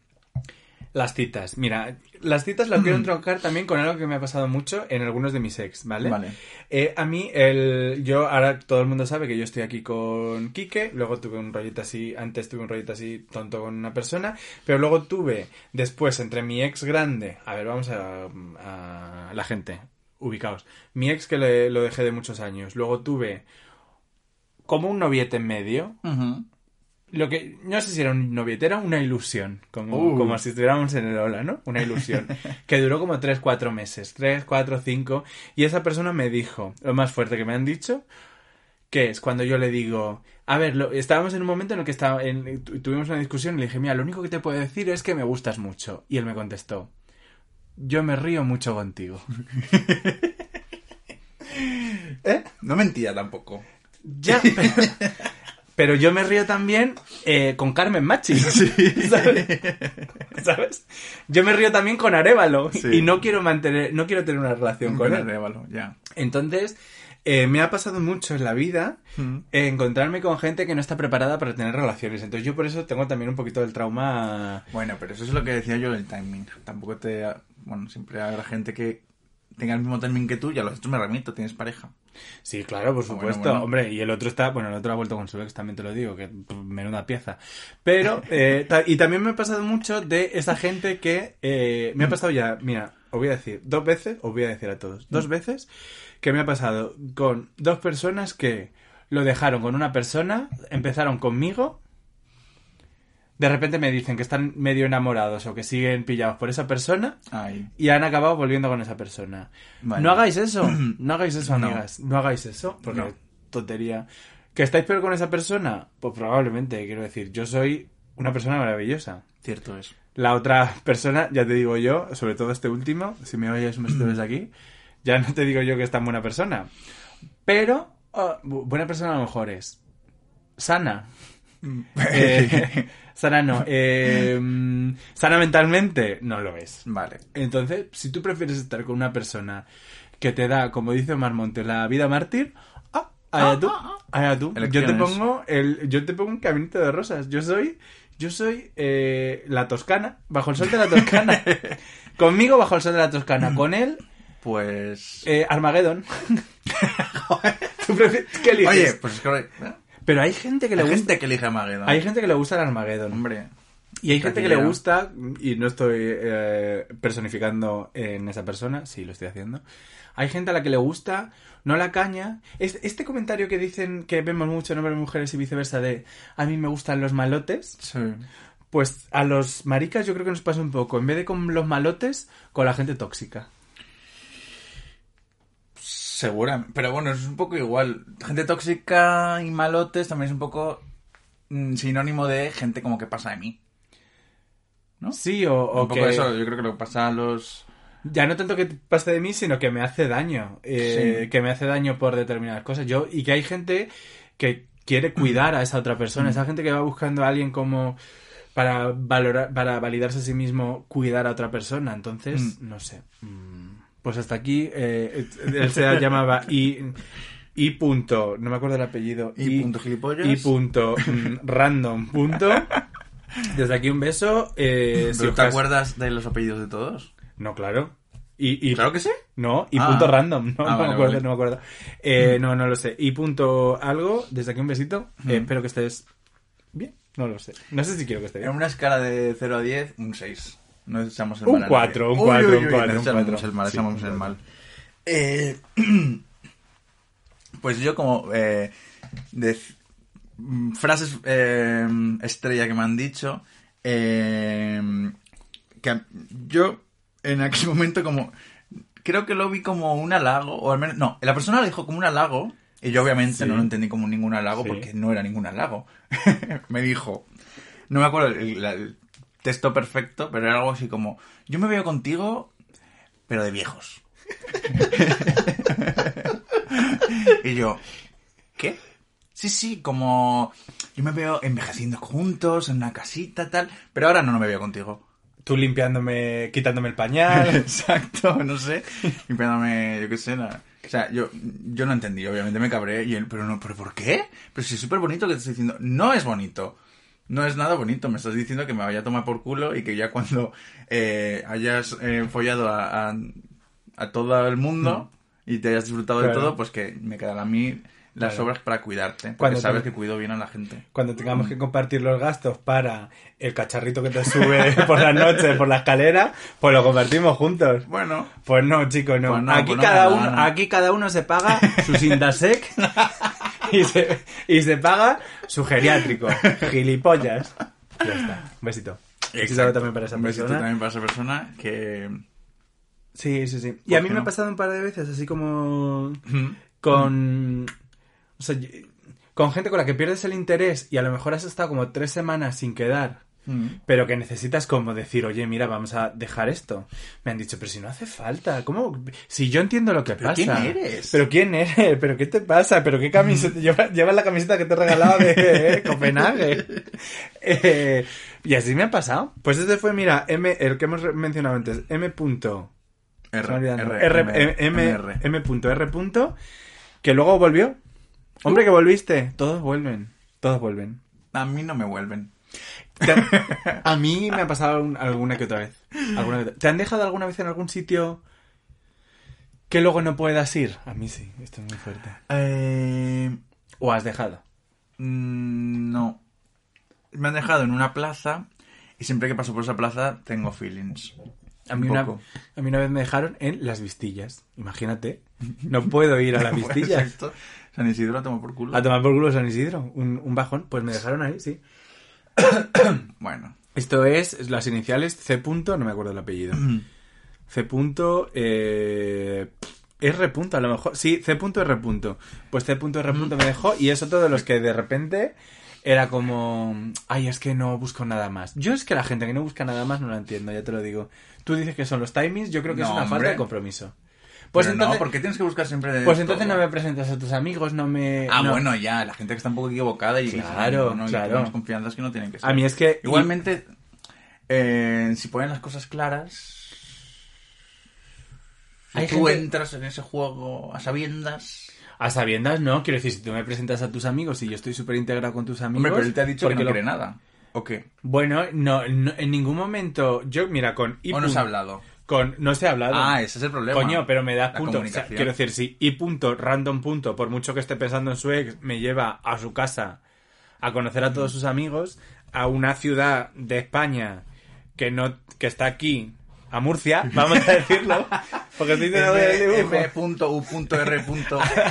las citas. Mira, las citas las quiero entroncar también con algo que me ha pasado mucho en algunos de mis ex, ¿vale? Vale. Eh, a mí, el, yo ahora todo el mundo sabe que yo estoy aquí con Quique, luego tuve un rollito así, antes tuve un rollito así tonto con una persona, pero luego tuve después entre mi ex grande, a ver, vamos a, a la gente, ubicaos, mi ex que le- lo dejé de muchos años, luego tuve como un noviete en medio. Lo que no sé si era un noviete, era una ilusión, como, Uh. como si estuviéramos en el Ola, ¿no? Una ilusión, que duró como 3, 4 meses, 3, 4, 5, y esa persona me dijo, lo más fuerte que me han dicho, que es cuando yo le digo, a ver, lo- estábamos en un momento en el que estaba, en- tuvimos una discusión y le dije, mira, lo único que te puedo decir es que me gustas mucho, y él me contestó, yo me río mucho contigo. No mentía tampoco. Ya, pero, pero yo me río también eh, con Carmen Machi. ¿sabes? ¿Sabes? Yo me río también con Arevalo Sí. y no quiero mantener, no quiero tener una relación con Con él. Arévalo, ya. Entonces, eh, me ha pasado mucho en la vida Mm. eh, encontrarme con gente que no está preparada para tener relaciones. Entonces yo por eso tengo también un poquito del trauma. Bueno, pero eso es lo que decía yo del timing. Tampoco te... Bueno, siempre habrá gente que tenga el mismo timing que tú y a los otros me remito, tienes pareja. Sí, claro, por Bueno, supuesto. bueno. Hombre, y el otro está, bueno, el otro ha vuelto con su ex, también te lo digo, que menuda pieza. Pero, eh, y también me ha pasado mucho de esa gente que eh, me ha pasado ya, mira, os voy a decir, dos veces, os voy a decir a todos, dos veces que me ha pasado con dos personas que lo dejaron con una persona, empezaron conmigo, de repente me dicen que están medio enamorados o que siguen pillados por esa persona Ay. y han acabado volviendo con esa persona. Vale. No hagáis eso, no hagáis eso, No. amigas. No hagáis eso, porque No. tontería. ¿Que estáis peor con esa persona? Pues probablemente, quiero decir, yo soy una persona maravillosa. Cierto es. La otra persona, ya te digo yo, sobre todo este último, si me oyes besito desde aquí, ya no te digo yo que es tan buena persona. Pero, bu- buena persona a lo mejor es sana. Eh, sana no. eh, mm, sana mentalmente, no lo es. Vale. Entonces, si tú prefieres estar con una persona que te da, como dice Omar Montes, la vida mártir, ah, allá tú, allá tú. Yo te pongo el, yo te pongo un caminito de rosas. Yo soy, yo soy eh, la Toscana, bajo el sol de la Toscana. Conmigo bajo el sol de la Toscana, con él Pues. eh, Armageddon. ¿Tú prefieres- ¿Qué eliges? Oye, pues es que. Pero hay gente que le Hay gusta, gente que elige a Mageddon. hay gente que le gusta el Armageddon. Hombre. Y hay gente que le gusta, y no estoy eh, personificando en esa persona, sí lo estoy haciendo. Hay gente a la que le gusta, no la caña. Es- Este comentario que dicen que vemos mucho en hombres mujeres y viceversa de a mí me gustan los malotes, Sí. pues a los maricas yo creo que nos pasa un poco. En vez de con los malotes, con la gente tóxica. Segura. Pero bueno, es un poco igual. Gente tóxica y malotes también es un poco mm, sinónimo de gente como que pasa de mí. ¿No? Sí, o, o un poco que eso. Yo creo que lo que pasa a los. ya no tanto que pase de mí, sino que me hace daño. eh, Sí. Que me hace daño por determinadas cosas. Yo, y que hay gente que quiere cuidar a esa otra persona. Esa gente que va buscando a alguien como para valorar, para validarse a sí mismo, cuidar a otra persona. Entonces, no sé. Mm, Pues hasta aquí, eh, él se llamaba I, I punto, no me acuerdo el apellido. Y punto gilipollas. I punto mm, random punto. Desde aquí un beso. Eh, si ¿Pero os te acuerdas de los apellidos de todos? No, claro. Y, y- Claro que sí. no, y Ah. punto random, no, Ah, no vale, me acuerdo, vale. no me acuerdo. Eh, No, no lo sé. Y punto algo, desde aquí un besito. Eh, espero que estés bien, no lo sé. No sé si quiero que esté En bien. una escala de 0 a 10, un 6. No echamos el Un mal. un Uy, cuatro, uy, un uy, cuatro, no un echamos cuatro. el mal, un el mal. Eh, pues yo como eh, de mm, frases eh, estrella que me han dicho, eh, que yo en aquel momento como creo que lo vi como un halago, o al menos, no, la persona lo dijo como un halago, y yo obviamente Sí. no lo entendí como ningún halago Sí. porque no era ningún halago. me dijo, no me acuerdo el, la- el texto perfecto, pero era algo así como, yo me veo contigo, pero de viejos. y yo, ¿qué? Sí, sí, como yo me veo envejeciendo juntos en una casita, tal, pero ahora no, no me veo contigo. Tú limpiándome, quitándome el pañal. Exacto, no sé. Limpiándome, yo qué sé, nada. O sea, yo, yo no entendí, obviamente me cabré y él, pero no, ¿pero por qué? Pero si es súper bonito que te estoy diciendo, no es bonito. No es nada bonito, me estás diciendo que me vaya a tomar por culo y que ya cuando eh, hayas eh, follado a, a, a todo el mundo y te hayas disfrutado de todo, pues que me quedan a mí las Claro. obras para cuidarte. Porque Cuando sabes te- que cuido bien a la gente. Cuando tengamos que compartir los gastos para el cacharrito que te sube por la noche por la escalera, pues lo compartimos juntos. Bueno, Pues no, chicos, no. Pues no, aquí, pues no, cada no, uno, no. aquí cada uno se paga su Sindasec y, se, y se paga su geriátrico. Gilipollas. Ya está. Un besito. Besito también para esa un besito persona. también para esa persona que... Sí, sí, sí. Y ¿Por a mí me ha pasado un par de veces, así como con... O sea, con gente con la que pierdes el interés y a lo mejor has estado como tres semanas sin quedar, Mm. pero que necesitas como decir, oye, mira, vamos a dejar esto. Me han dicho, pero si no hace falta, ¿cómo? Si yo entiendo lo que ¿Pero pasa. quién eres? ¿Pero quién eres? ¿Pero qué te pasa? ¿Pero qué camiseta? Lleva- Llevas la camiseta que te he regalado de eh, Copenhague. Eh, y así me ha pasado. Pues este fue, mira, M, el que hemos mencionado antes, M. R. R, M, M, R. Que luego volvió. Hombre, que volviste. Todos vuelven. Todos vuelven. A mí no me vuelven. A mí me ha pasado un- alguna que otra vez. Alguna que otra- ¿Te han dejado alguna vez en algún sitio Que luego no puedas ir. A mí sí, esto es muy fuerte. Eh, ¿O has dejado? mm, no. Me han dejado en una plaza y siempre que paso por esa plaza tengo feelings. A mí, Un una, poco. a mí una vez me dejaron en las vistillas. Imagínate. No puedo ir a las vistillas. Exacto. San Isidro toma por culo. A tomar por culo San Isidro. Un, un bajón. Pues me dejaron ahí, sí. Bueno. Esto es las iniciales C. punto, no me acuerdo el apellido. C. punto, eh, R. punto, a lo mejor. Sí, C. punto, R. punto. Pues C. punto, R. punto me dejó y es otro de los que de repente era como... Ay, es que no busco nada más. Yo es que la gente que no busca nada más no la entiendo, ya te lo digo. Tú dices que son los timings, yo creo que es una falta de compromiso. Pues Pero entonces, no, porque tienes que buscar siempre de pues entonces no me presentas a tus amigos, no me... Ah, no. bueno, ya, la gente que está un poco equivocada y Claro, no, claro. unas confianzas que no tienen que ser. A mí es que... Igualmente, eh, si ponen las cosas claras, si Hay tú gente- entras en ese juego a sabiendas... A sabiendas, no. Quiero decir, si tú me presentas a tus amigos y yo estoy súper integrado con tus amigos... Hombre, pero él te ha dicho que no lo- quiere nada. ¿O qué? Bueno, no, no, en ningún momento... Yo, mira, con... I ¿O no se pun- ha hablado? Con, no se ha hablado. Ah, ese es el problema. Coño, pero me das punto. O sea, comunicación. quiero decir, si y punto, random punto, por mucho que esté pensando en su ex, me lleva a su casa a conocer a todos sus amigos, a una ciudad de España que no, que está aquí, a Murcia, vamos a decirlo, porque estoy. M.U.R.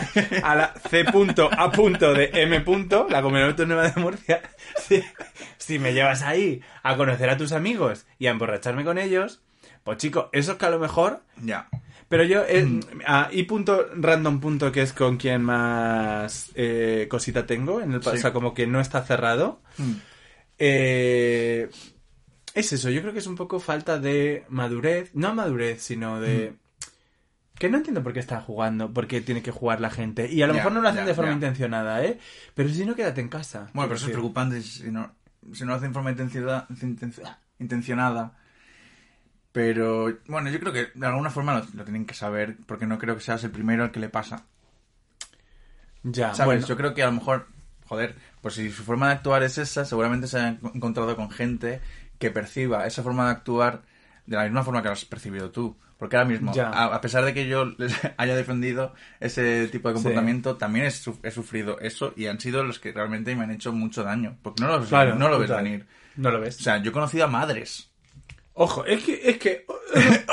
a la C punto A punto de M punto, la comunidad autónoma de Murcia, si, si me llevas ahí a conocer a tus amigos y a emborracharme con ellos, pues chico, eso es que a lo mejor... Ya. Pero yo, eh, a I punto random punto, que es con quien más eh, cosita tengo, en el, Sí. o sea, como que no está cerrado, Mm. eh, es eso, yo creo que es un poco falta de madurez, no madurez, sino de... Mm. Que no entiendo por qué está jugando, por qué tiene que jugar la gente. Y a lo mejor no lo hacen de forma intencionada, ¿eh? Pero si no, quédate en casa. Bueno, pero eso es preocupante si no, si no lo hacen de forma intencionada, intenci- intencionada. Pero, bueno, yo creo que de alguna forma lo, lo tienen que saber, porque no creo que seas el primero al que le pasa. Ya, ¿Sabes? Bueno. Yo creo que a lo mejor, joder, pues si su forma de actuar es esa, seguramente se ha encontrado con gente que perciba esa forma de actuar de la misma forma que lo has percibido tú. Porque ahora mismo, Ya. a, a pesar de que yo les haya defendido ese tipo de comportamiento, también he, su- he sufrido eso y han sido los que realmente me han hecho mucho daño. Porque no lo, Claro, no lo ves venir. No lo ves. O sea, yo he conocido a madres. Ojo, es que, es que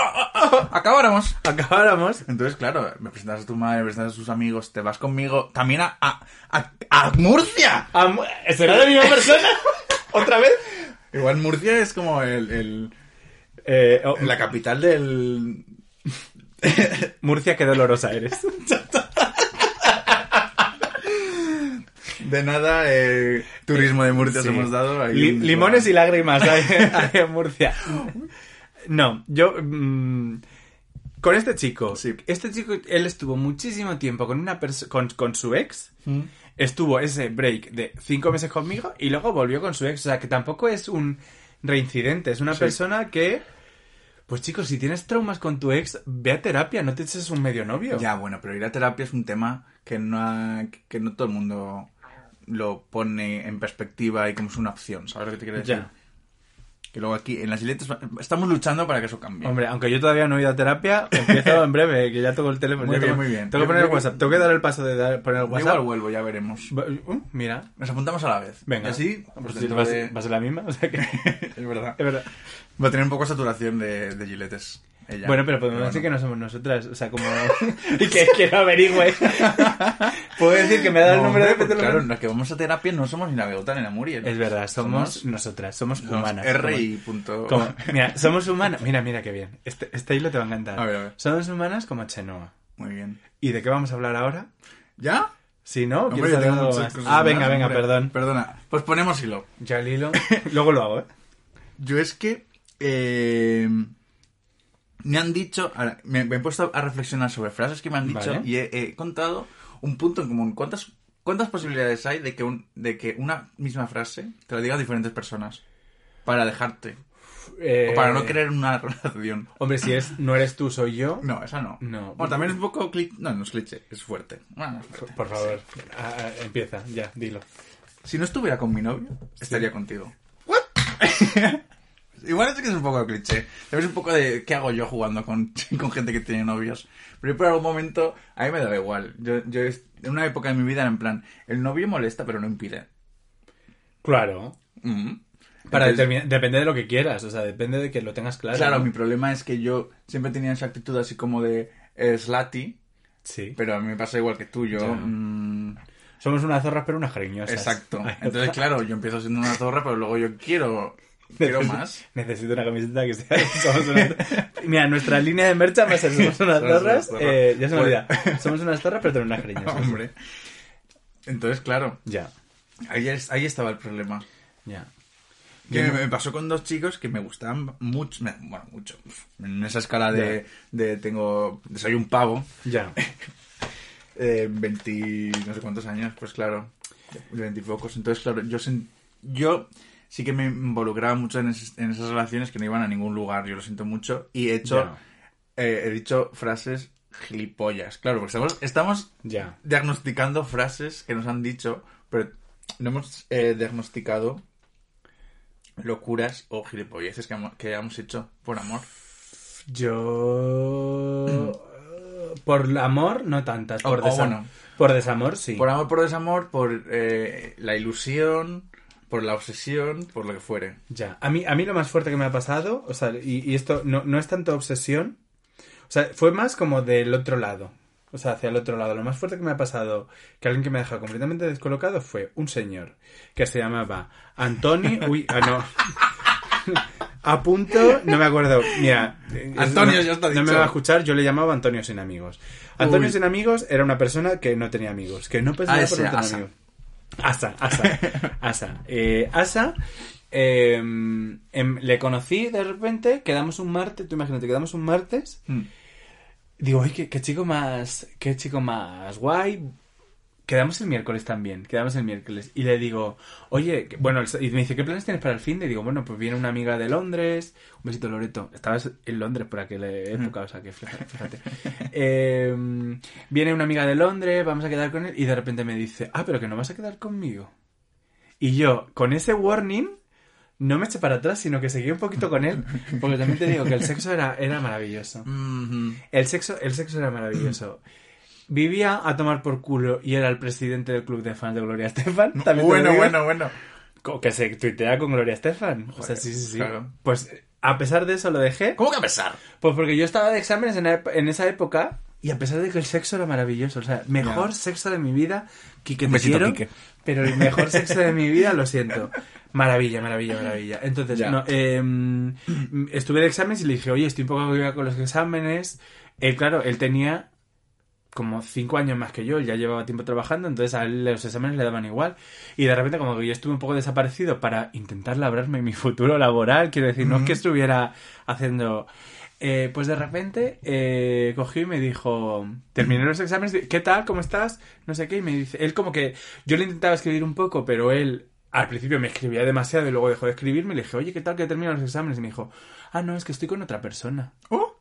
¡Acabáramos! acabáramos. Entonces, claro, me presentas a tu madre, me presentas a sus amigos, te vas conmigo también a, a, a, a Murcia. a ¿Será la misma persona? ¿Otra vez? Igual Murcia es como el, el- Eh, oh, la capital del... Murcia, qué dolorosa eres. De nada, eh, turismo de Murcia Sí. hemos dado. ahí Li- un- limones y lágrimas hay, hay en Murcia. No, yo... mm, con este chico, Sí. este chico, él estuvo muchísimo tiempo con una con, con su ex, Mm. estuvo ese break de cinco meses conmigo y luego volvió con su ex. O sea, que tampoco es un reincidente, es una Sí. persona que... Pues chicos, si tienes traumas con tu ex, ve a terapia, no te eches un medio novio. Ya, bueno, pero ir a terapia es un tema que no, ha- que no todo el mundo lo pone en perspectiva y como es una opción, ¿sabes lo que te quiero decir? Ya. Que luego aquí, en las giletes, estamos luchando para que eso cambie. Hombre, aunque yo todavía no he ido a terapia, empiezo en breve, que ya toco el teléfono. Muy ya bien, tengo- muy bien. Tengo que poner el WhatsApp. Tengo que dar el paso de dar- poner el WhatsApp. igual vuelvo, ya veremos. Uh, mira. Nos apuntamos a la vez. Venga. Así, Pues pues si dentro va, a de- la misma. O sea que... es verdad. es verdad. Va a tener un poco saturación de, de giletes. Ella. Bueno, pero podemos decir que no somos nosotras. O sea, como. y que, que no averigüe. Puedo decir que me ha dado el No, número de hombre, pues Petróleo. Claro, las que vamos a terapia no somos ni la Begota ni la Muriel. Es verdad, somos, nosotras, somos, somos humanas. R y punto. como- mira, somos humanas. Mira, mira qué bien. Este, este hilo te va a encantar. A ver, a ver. Somos humanas como Chenoa. Muy bien. ¿Y de qué vamos a hablar ahora? ¿Ya? Si no, Hombre, Ah, venga, venga, hombre. perdón. Perdona. Pues ponemos hilo. Ya el hilo. Luego lo hago, ¿eh? Yo es que eh, me han dicho, ahora, me, me he puesto a reflexionar sobre frases que me han dicho Vale. y he, he contado un punto en común. ¿Cuántas, ¿Cuántas posibilidades hay de que, un, de que una misma frase te la digan diferentes personas para dejarte Eh, o para no querer una relación? Hombre, si es no eres tú, soy yo. No, esa no. No. Bueno, también es un poco cliché. No, no es cliché, es fuerte. Bueno, es fuerte. Por favor, ah, empieza, ya, dilo. Si no estuviera con mi novio, estaría contigo. Igual es que es un poco cliché. Es un poco de qué hago yo jugando con, con gente que tiene novios. Pero yo por algún momento, a mí me daba igual. Yo, yo en una época de mi vida era en plan, el novio molesta pero no impide. Claro. Mm. Para Entonces, depende de lo que quieras, o sea, depende de que lo tengas claro. Claro, ¿no? mi problema es que yo siempre tenía esa actitud así como de eh, slutty, Sí. pero a mí me pasa igual que tú. Yo. Mm, Somos unas zorras, pero unas cariñosas. exacto. Entonces, claro, yo empiezo siendo una zorra, pero luego yo quiero. Quiero más. Necesito una camiseta que sea. Somos unas- Mira, nuestra línea de mercha va a ser Somos unas zorras. eh, ya se me Pues- olvida. Somos unas zorras, pero tenemos unas cariñosas. Hombre. Entonces, claro, Ya, ahí, es- ahí estaba el problema. ya. Que me, me pasó con dos chicos que me gustaban mucho, me- bueno, mucho. En esa escala de, de tengo, de soy un pavo, Ya. eh, 20, no sé cuántos años, pues claro, de 20 y pocos. Entonces, claro, yo, sen- yo sí que me involucraba mucho en, es- en esas relaciones que no iban a ningún lugar, yo lo siento mucho, y he hecho, eh, he dicho frases gilipollas, claro, porque estamos, estamos Ya. diagnosticando frases que nos han dicho, pero no hemos eh, diagnosticado locuras o gilipolleces que, hemos- que hecho por amor. Yo. Por amor, no tantas. Por, O- o desam- bueno. por desamor, sí. Por amor, por desamor, por eh, la ilusión, por la obsesión, por lo que fuere. Ya. A mí, a mí lo más fuerte que me ha pasado, o sea, y, y esto no, no es tanto obsesión, o sea, fue más como del otro lado. O sea, hacia el otro lado. Lo más fuerte que me ha pasado, que alguien que me ha dejado completamente descolocado, fue un señor que se llamaba Antoni. Uy, ah, no. A punto, no me acuerdo. Mira, Antonio, no, ya está No me dicho. va a escuchar, yo le llamaba Antonio sin amigos. Antonio Uy. sin amigos era una persona que no tenía amigos, que no pensaba por no tener amigos. Asa, Asa, Asa. Eh, Asa, eh, em, le conocí de repente, quedamos un martes, tú imagínate, quedamos un martes, Mm. digo, uy, qué, qué chico más, qué chico más guay. Quedamos el miércoles también, quedamos el miércoles. Y le digo, oye, bueno, y me dice, ¿qué planes tienes para el fin? Y digo, bueno, pues viene una amiga de Londres. Un besito, Loreto. Estabas en Londres por aquella época, o sea que fíjate. Eh, viene una amiga de Londres, vamos a quedar con él. Y de repente me dice, ah, pero que no vas a quedar conmigo. Y yo, con ese warning, no me eché para atrás, sino que seguí un poquito con él. Porque también te digo que el sexo era, era maravilloso. El sexo, el sexo era maravilloso. Vivía a tomar por culo y era el presidente del club de fans de Gloria Estefan. También Bueno, bueno, bueno. Que se tuitea con Gloria Estefan. o sea, Joder, sí, sí, sí. claro. Pues a pesar de eso lo dejé. ¿Cómo que a pesar? Pues porque yo estaba de exámenes en, en esa época y a pesar de que el sexo era maravilloso. O sea, mejor Ya. sexo de mi vida. Quique, te besito, quiero, Quique. Pero el mejor sexo de mi vida, lo siento. Maravilla, maravilla, maravilla. Entonces, Ya. no, em, estuve de exámenes y le dije, oye, estoy un poco con los exámenes. Él, claro, él tenía como cinco años más que yo, él ya llevaba tiempo trabajando, entonces a él los exámenes le daban igual. Y de repente como que yo estuve un poco desaparecido para intentar labrarme mi futuro laboral, quiero decir, no es que estuviera haciendo... Eh, pues de repente eh, cogió y me dijo, terminé los exámenes, ¿qué tal? ¿Cómo estás? No sé qué, y me dice, él como que yo le intentaba escribir un poco, pero él al principio me escribía demasiado y luego dejó de escribirme y le dije, oye, ¿qué tal que terminan los exámenes? Y me dijo, ah, no, es que estoy con otra persona. Oh,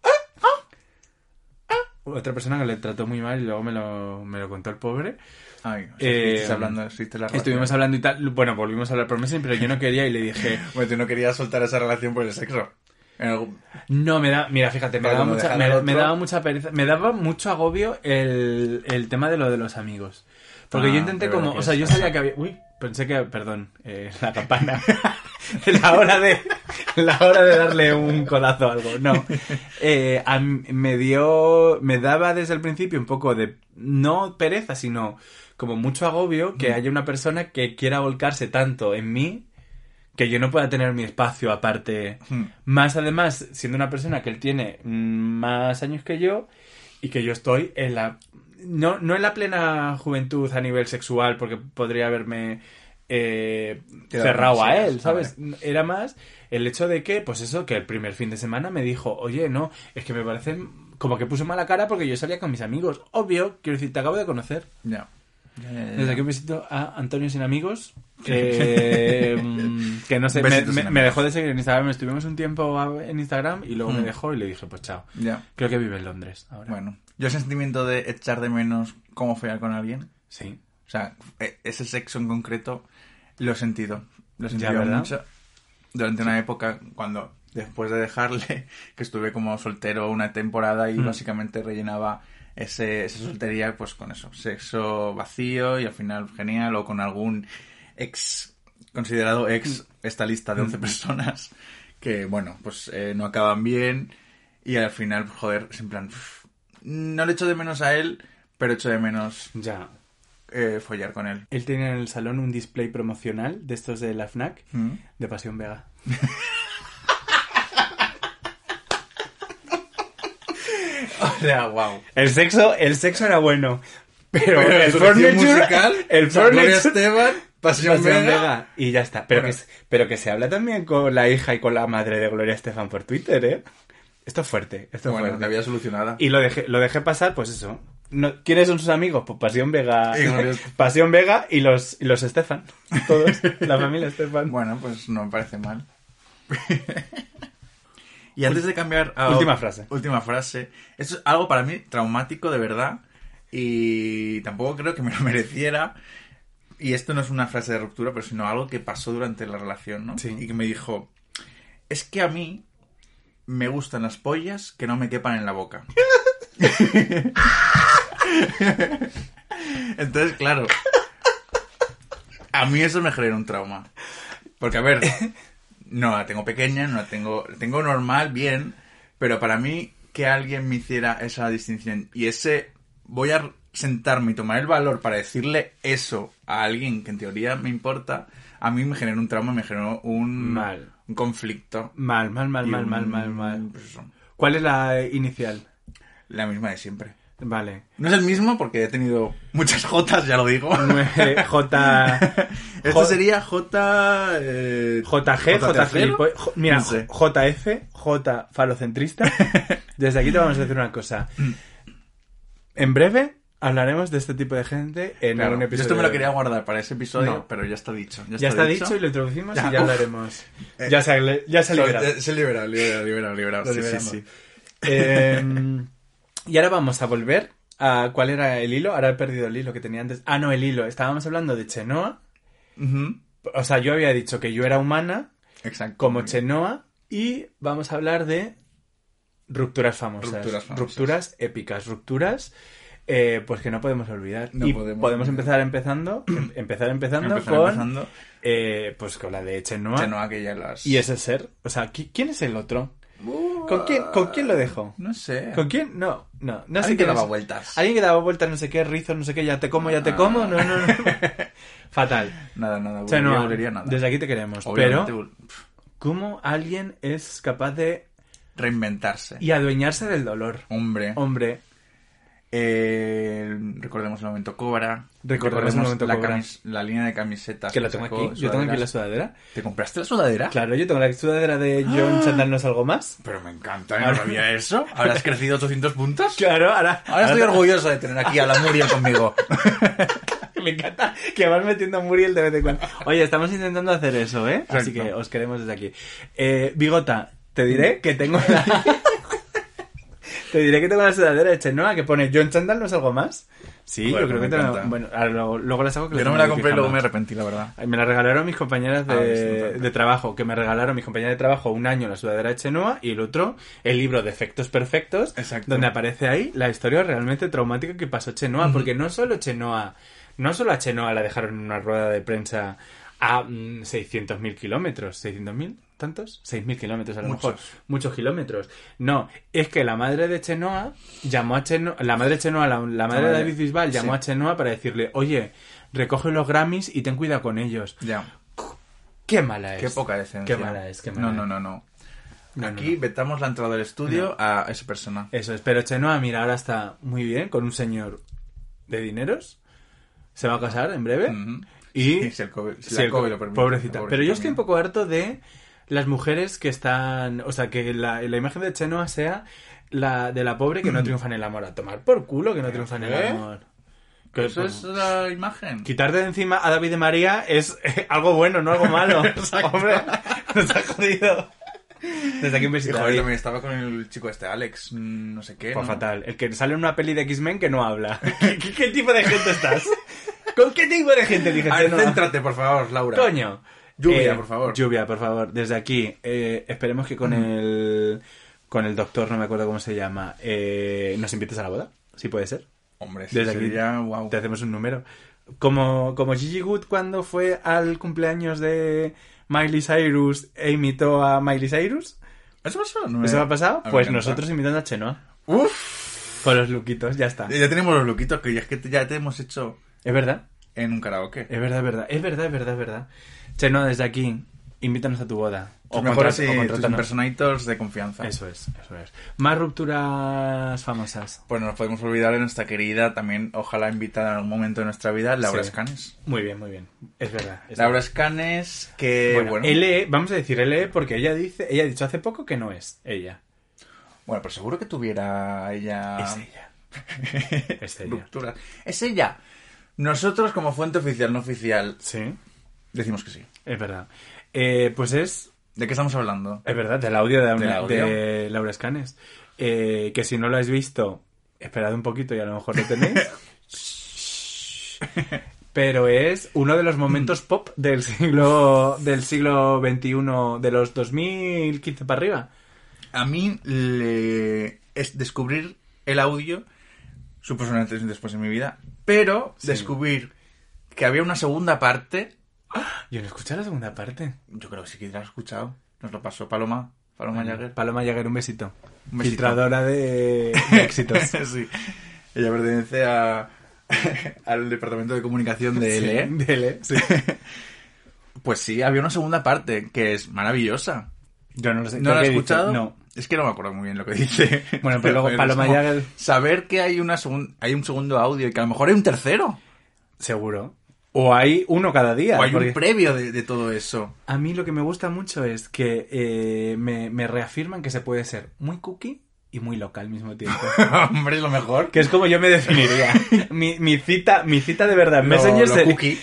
Otra persona que le trató muy mal y luego me lo, me lo contó el pobre. Ay, o sea, Eh, hablando, la Estuvimos hablando y tal. Bueno, volvimos a hablar por meses, pero yo no quería y le dije, Bueno, tú no querías soltar esa relación por el sexo. Algún- no, me da, mira, fíjate, me daba, mucha, me, me daba mucha pereza, me daba mucho agobio el, el tema de lo de los amigos. Porque Ah, yo intenté como, o sea, yo sabía que había, uy, pensé que, perdón, eh, la campana, la hora de, la hora de darle un codazo a algo, no. Eh, a me dio, me daba desde el principio un poco de, no pereza, sino como mucho agobio que haya una persona que quiera volcarse tanto en mí que yo no pueda tener mi espacio aparte. Más además, siendo una persona que él tiene más años que yo y que yo estoy en la... No, no en la plena juventud a nivel sexual, porque podría haberme eh, cerrado a él, ¿sabes? Era más el hecho de que, pues eso, que el primer fin de semana me dijo, oye, no, es que me parece como que puso mala cara porque yo salía con mis amigos. Obvio, quiero decir, te acabo de conocer. Ya. Ya, Desde aquí un besito a Antonio Sin Amigos, que, mm, que no sé, me, me- me dejó de seguir en Instagram, estuvimos un tiempo en Instagram y luego me Mm. dejó y le dije, pues chao. Ya. Creo que vive en Londres ahora. Bueno, yo el sentimiento de echar de menos cómo follar con alguien, Sí. o sea, e- ese sexo en concreto, lo he sentido. Lo he sentido mucho. durante una época cuando después de dejarle, que estuve como soltero una temporada y básicamente rellenaba ese, esa soltería pues con eso, sexo vacío y al final genial o con algún ex, considerado ex, esta lista de 11 personas que bueno, pues eh, no acaban bien y al final, joder, es en plan, no le echo de menos a él, pero echo de menos Ya. Eh, follar con él. Él tiene en el salón un display promocional de estos de la FNAC ¿Mm? de Pasión Vega. O sea, wow. El sexo, el sexo era bueno. Pero, Pero el furniture- musical, el furniture- Esteban, Pasión, Pasión Vega. Vega. Y ya está. Pero, Bueno. que, pero que se habla también con la hija y con la madre de Gloria Estefan por Twitter, ¿eh? Esto es fuerte, esto es Bueno, fuerte. la había solucionada. Y lo dejé, lo dejé pasar, pues eso. No, ¿Quiénes son sus amigos? Pues Pasión Vega. Pasión Vega y los, y los Estefan. Todos. la familia Estefan. Bueno, pues no me parece mal. y antes de cambiar a Última frase. Última frase. Esto es algo para mí traumático de verdad y tampoco creo que me lo mereciera. Y esto no es una frase de ruptura, pero sino algo que pasó durante la relación, ¿no? Sí. Y que me dijo, es que a mí me gustan las pollas que no me quepan en la boca. Entonces, claro, a mí eso me genera un trauma. Porque, a ver, no la tengo pequeña, no la tengo, la tengo normal, bien, pero para mí que alguien me hiciera esa distinción y ese voy a sentarme y tomar el valor para decirle eso a alguien que en teoría me importa, a mí me generó un trauma, me generó un, Mal. Un conflicto. Mal, mal, mal, mal, un- mal, mal, mal. pues eso, ¿Cuál es la inicial? la misma de siempre. Vale. No es el mismo porque he tenido muchas Jotas, ya lo digo. J... Esto sería J... eh, JG, J, J- mira, No sé. JF, J falocentrista. Desde aquí te vamos a decir una cosa. En breve hablaremos de este tipo de gente en Claro, un yo episodio. esto me lo quería guardar para ese episodio, No. pero ya está dicho. Ya está dicho y lo introducimos Ya, y ya uf. hablaremos. Eh, ya se ha, ya se ha liberado. Se, se libera, libera, libera, libera. Sí, sí, sí. Eh, y ahora vamos a volver a cuál era el hilo. Ahora he perdido el hilo que tenía antes. Ah, no, el hilo. Estábamos hablando de Chenoa. O sea, yo había dicho que yo era humana Exacto. como Chenoa y vamos a hablar de rupturas famosas. Rupturas famosas. Rupturas épicas, rupturas eh, pues que no podemos olvidar. No y podemos podemos, olvidar. empezar empezando, em- empezar empezando Empezar con empezando. eh, pues con la de Chenoa, Chenoa, que ya las... y ese ser. O sea, ¿qui- ¿quién es el otro? ¿Con quién, ¿Con quién lo dejo? No sé. ¿Con quién? No, no, no sé Alguien que quién daba vueltas. Alguien que daba vueltas, no sé qué, rizos, no sé qué, ya te como, ya te como, no, no, no. Fatal. Nada, nada. Chenoa, nada. desde aquí te queremos. Obviamente, Pero, ¿cómo alguien es capaz de Reinventarse. y adueñarse del dolor? Hombre. Hombre, Eh, recordemos el momento Cobra. Recordemos el momento la, Cobra. la línea de camisetas. que la tengo sacó, aquí. Yo tengo aquí la sudadera. ¿Te compraste la sudadera? Claro, yo tengo la sudadera de John Chandal no es algo más. Pero me encanta, ¿no sabía eso? ¿Habrás crecido 800 puntos? Claro, ahora, Ahora estoy orgulloso de tener aquí a la Muriel conmigo. Me encanta que vas metiendo a Muriel de vez en cuando. Oye, estamos intentando hacer eso, ¿eh? Así Exacto. que os queremos desde aquí. Eh, Bigota, te diré que tengo la... te diré que tengo la sudadera de Chenoa que pone John Chandal no es algo más. Sí, Joder, yo creo que te. Bueno, luego, la saco que Yo no me la en compré y luego me arrepentí, la verdad. Me la regalaron mis compañeras Ah, de, de trabajo, que me regalaron mis compañeras de trabajo un año la sudadera de Chenoa y el otro el libro Defectos Perfectos, Exacto. donde aparece ahí la historia realmente traumática que pasó Chenoa, porque no solo Chenoa, no solo a Chenoa la dejaron en una rueda de prensa a mm, 600.000 kilómetros, ¿600.000? ¿Tantos? 6.000 kilómetros a lo Muchos. mejor. Muchos kilómetros. No, es que la madre de Chenoa llamó a Chenoa, la madre de Chenoa, la, la madre de David Bisbal llamó sí. a Chenoa para decirle, oye, recoge los Grammys y ten cuidado con ellos. Ya. Qué mala es. Qué poca decencia. Qué mala es, qué mala No, no, no, no. No, Aquí no, vetamos la entrada del estudio a esa persona. Eso es. Pero Chenoa, mira, ahora está muy bien con un señor de dineros. Se va a casar en breve. Y. Sí, si el COVID si Sí, la el COVID co- lo permite. pobrecita. Pero yo estoy un poco harto de las mujeres que están. O sea, que la, la imagen de Chenoa sea la de la pobre que no triunfa en el amor. A tomar por culo que no triunfa en el amor. Que Eso es la imagen. Quitarte de encima a David de María es eh, algo bueno, no algo malo. Hombre, nos ha jodido. Desde aquí un Y besito. joder, también estaba con el chico este, Alex, mm, no sé qué. Pues ¿no? fatal. El que sale en una peli de X-Men que no habla. ¿Qué, qué- qué tipo de gente estás? ¿Con qué tipo de gente dices A ver, céntrate, por favor, Laura. Coño. Lluvia, Eh, por favor. Lluvia, por favor. Desde aquí, eh, esperemos que con el con el doctor, no me acuerdo cómo se llama, eh, nos invites a la boda, si puede ser. Hombre, sí, Desde aquí sería guau. te hacemos un número. Como, como Gigi Good cuando fue al cumpleaños de Miley Cyrus e imitó a Miley Cyrus. ¿Eso pasó? No me- ¿Eso ha pasado? Pues nosotros imitando a Chenoa. Uf. Con los luquitos, ya está. Ya tenemos los loquitos que ya, es que ya te hemos hecho Es verdad, en un karaoke. es verdad, es verdad, es verdad, es verdad, es verdad. Chenoa, desde aquí, invítanos a tu boda. O mejor contra- así, o tus impersonators de confianza. Eso es, eso es. Más rupturas famosas. Pues no nos podemos olvidar de nuestra querida, también ojalá invitada en algún momento de nuestra vida, Laura Sí. Escanes. Muy bien, muy bien. Es verdad. es Laura verdad. Escanes, que Bueno, bueno, LE, vamos a decir LE porque ella dice, ella ha dicho hace poco que no es ella. bueno, pero seguro que tuviera ella Es ella. Es ella. Es ella. Nosotros como fuente oficial, no oficial, Sí, decimos que sí. es verdad. Eh, pues es, ¿De qué estamos hablando? es verdad, del audio de, ¿Del una- audio? de Laura Escanes. Eh, que si no lo habéis visto, esperad un poquito y a lo mejor lo tenéis. Pero es uno de los momentos pop del siglo del siglo XXI, de los 2015 para arriba. A mí le... es descubrir el audio, supuso un antes y un después en mi vida, pero Sí. descubrir que había una segunda parte, Yo no escuché la segunda parte. yo creo que sí que la has escuchado. Nos lo pasó Paloma, Paloma Jagger. Paloma Jagger, un besito. Un besito. Filtradora de, de éxitos. sí. Ella pertenece a, al departamento de comunicación de LE. De LE, sí. Pues sí, había una segunda parte que es maravillosa. Yo no lo sé. ¿No la has ¿Qué dice? escuchado? No. Es que no me acuerdo muy bien lo que dice. Bueno, pero luego Paloma Jagger- Saber que hay, una segun- hay un segundo audio y que a lo mejor hay un tercero. Seguro. O hay uno cada día. o hay porque un previo de, de todo eso. A mí lo que me gusta mucho es que eh, me, me reafirman que se puede ser muy cookie y muy loca al mismo tiempo. Hombre, es lo mejor. que es como yo me definiría. mi, mi cita, mi cita de verdad en Lo- Messenger lo cookie.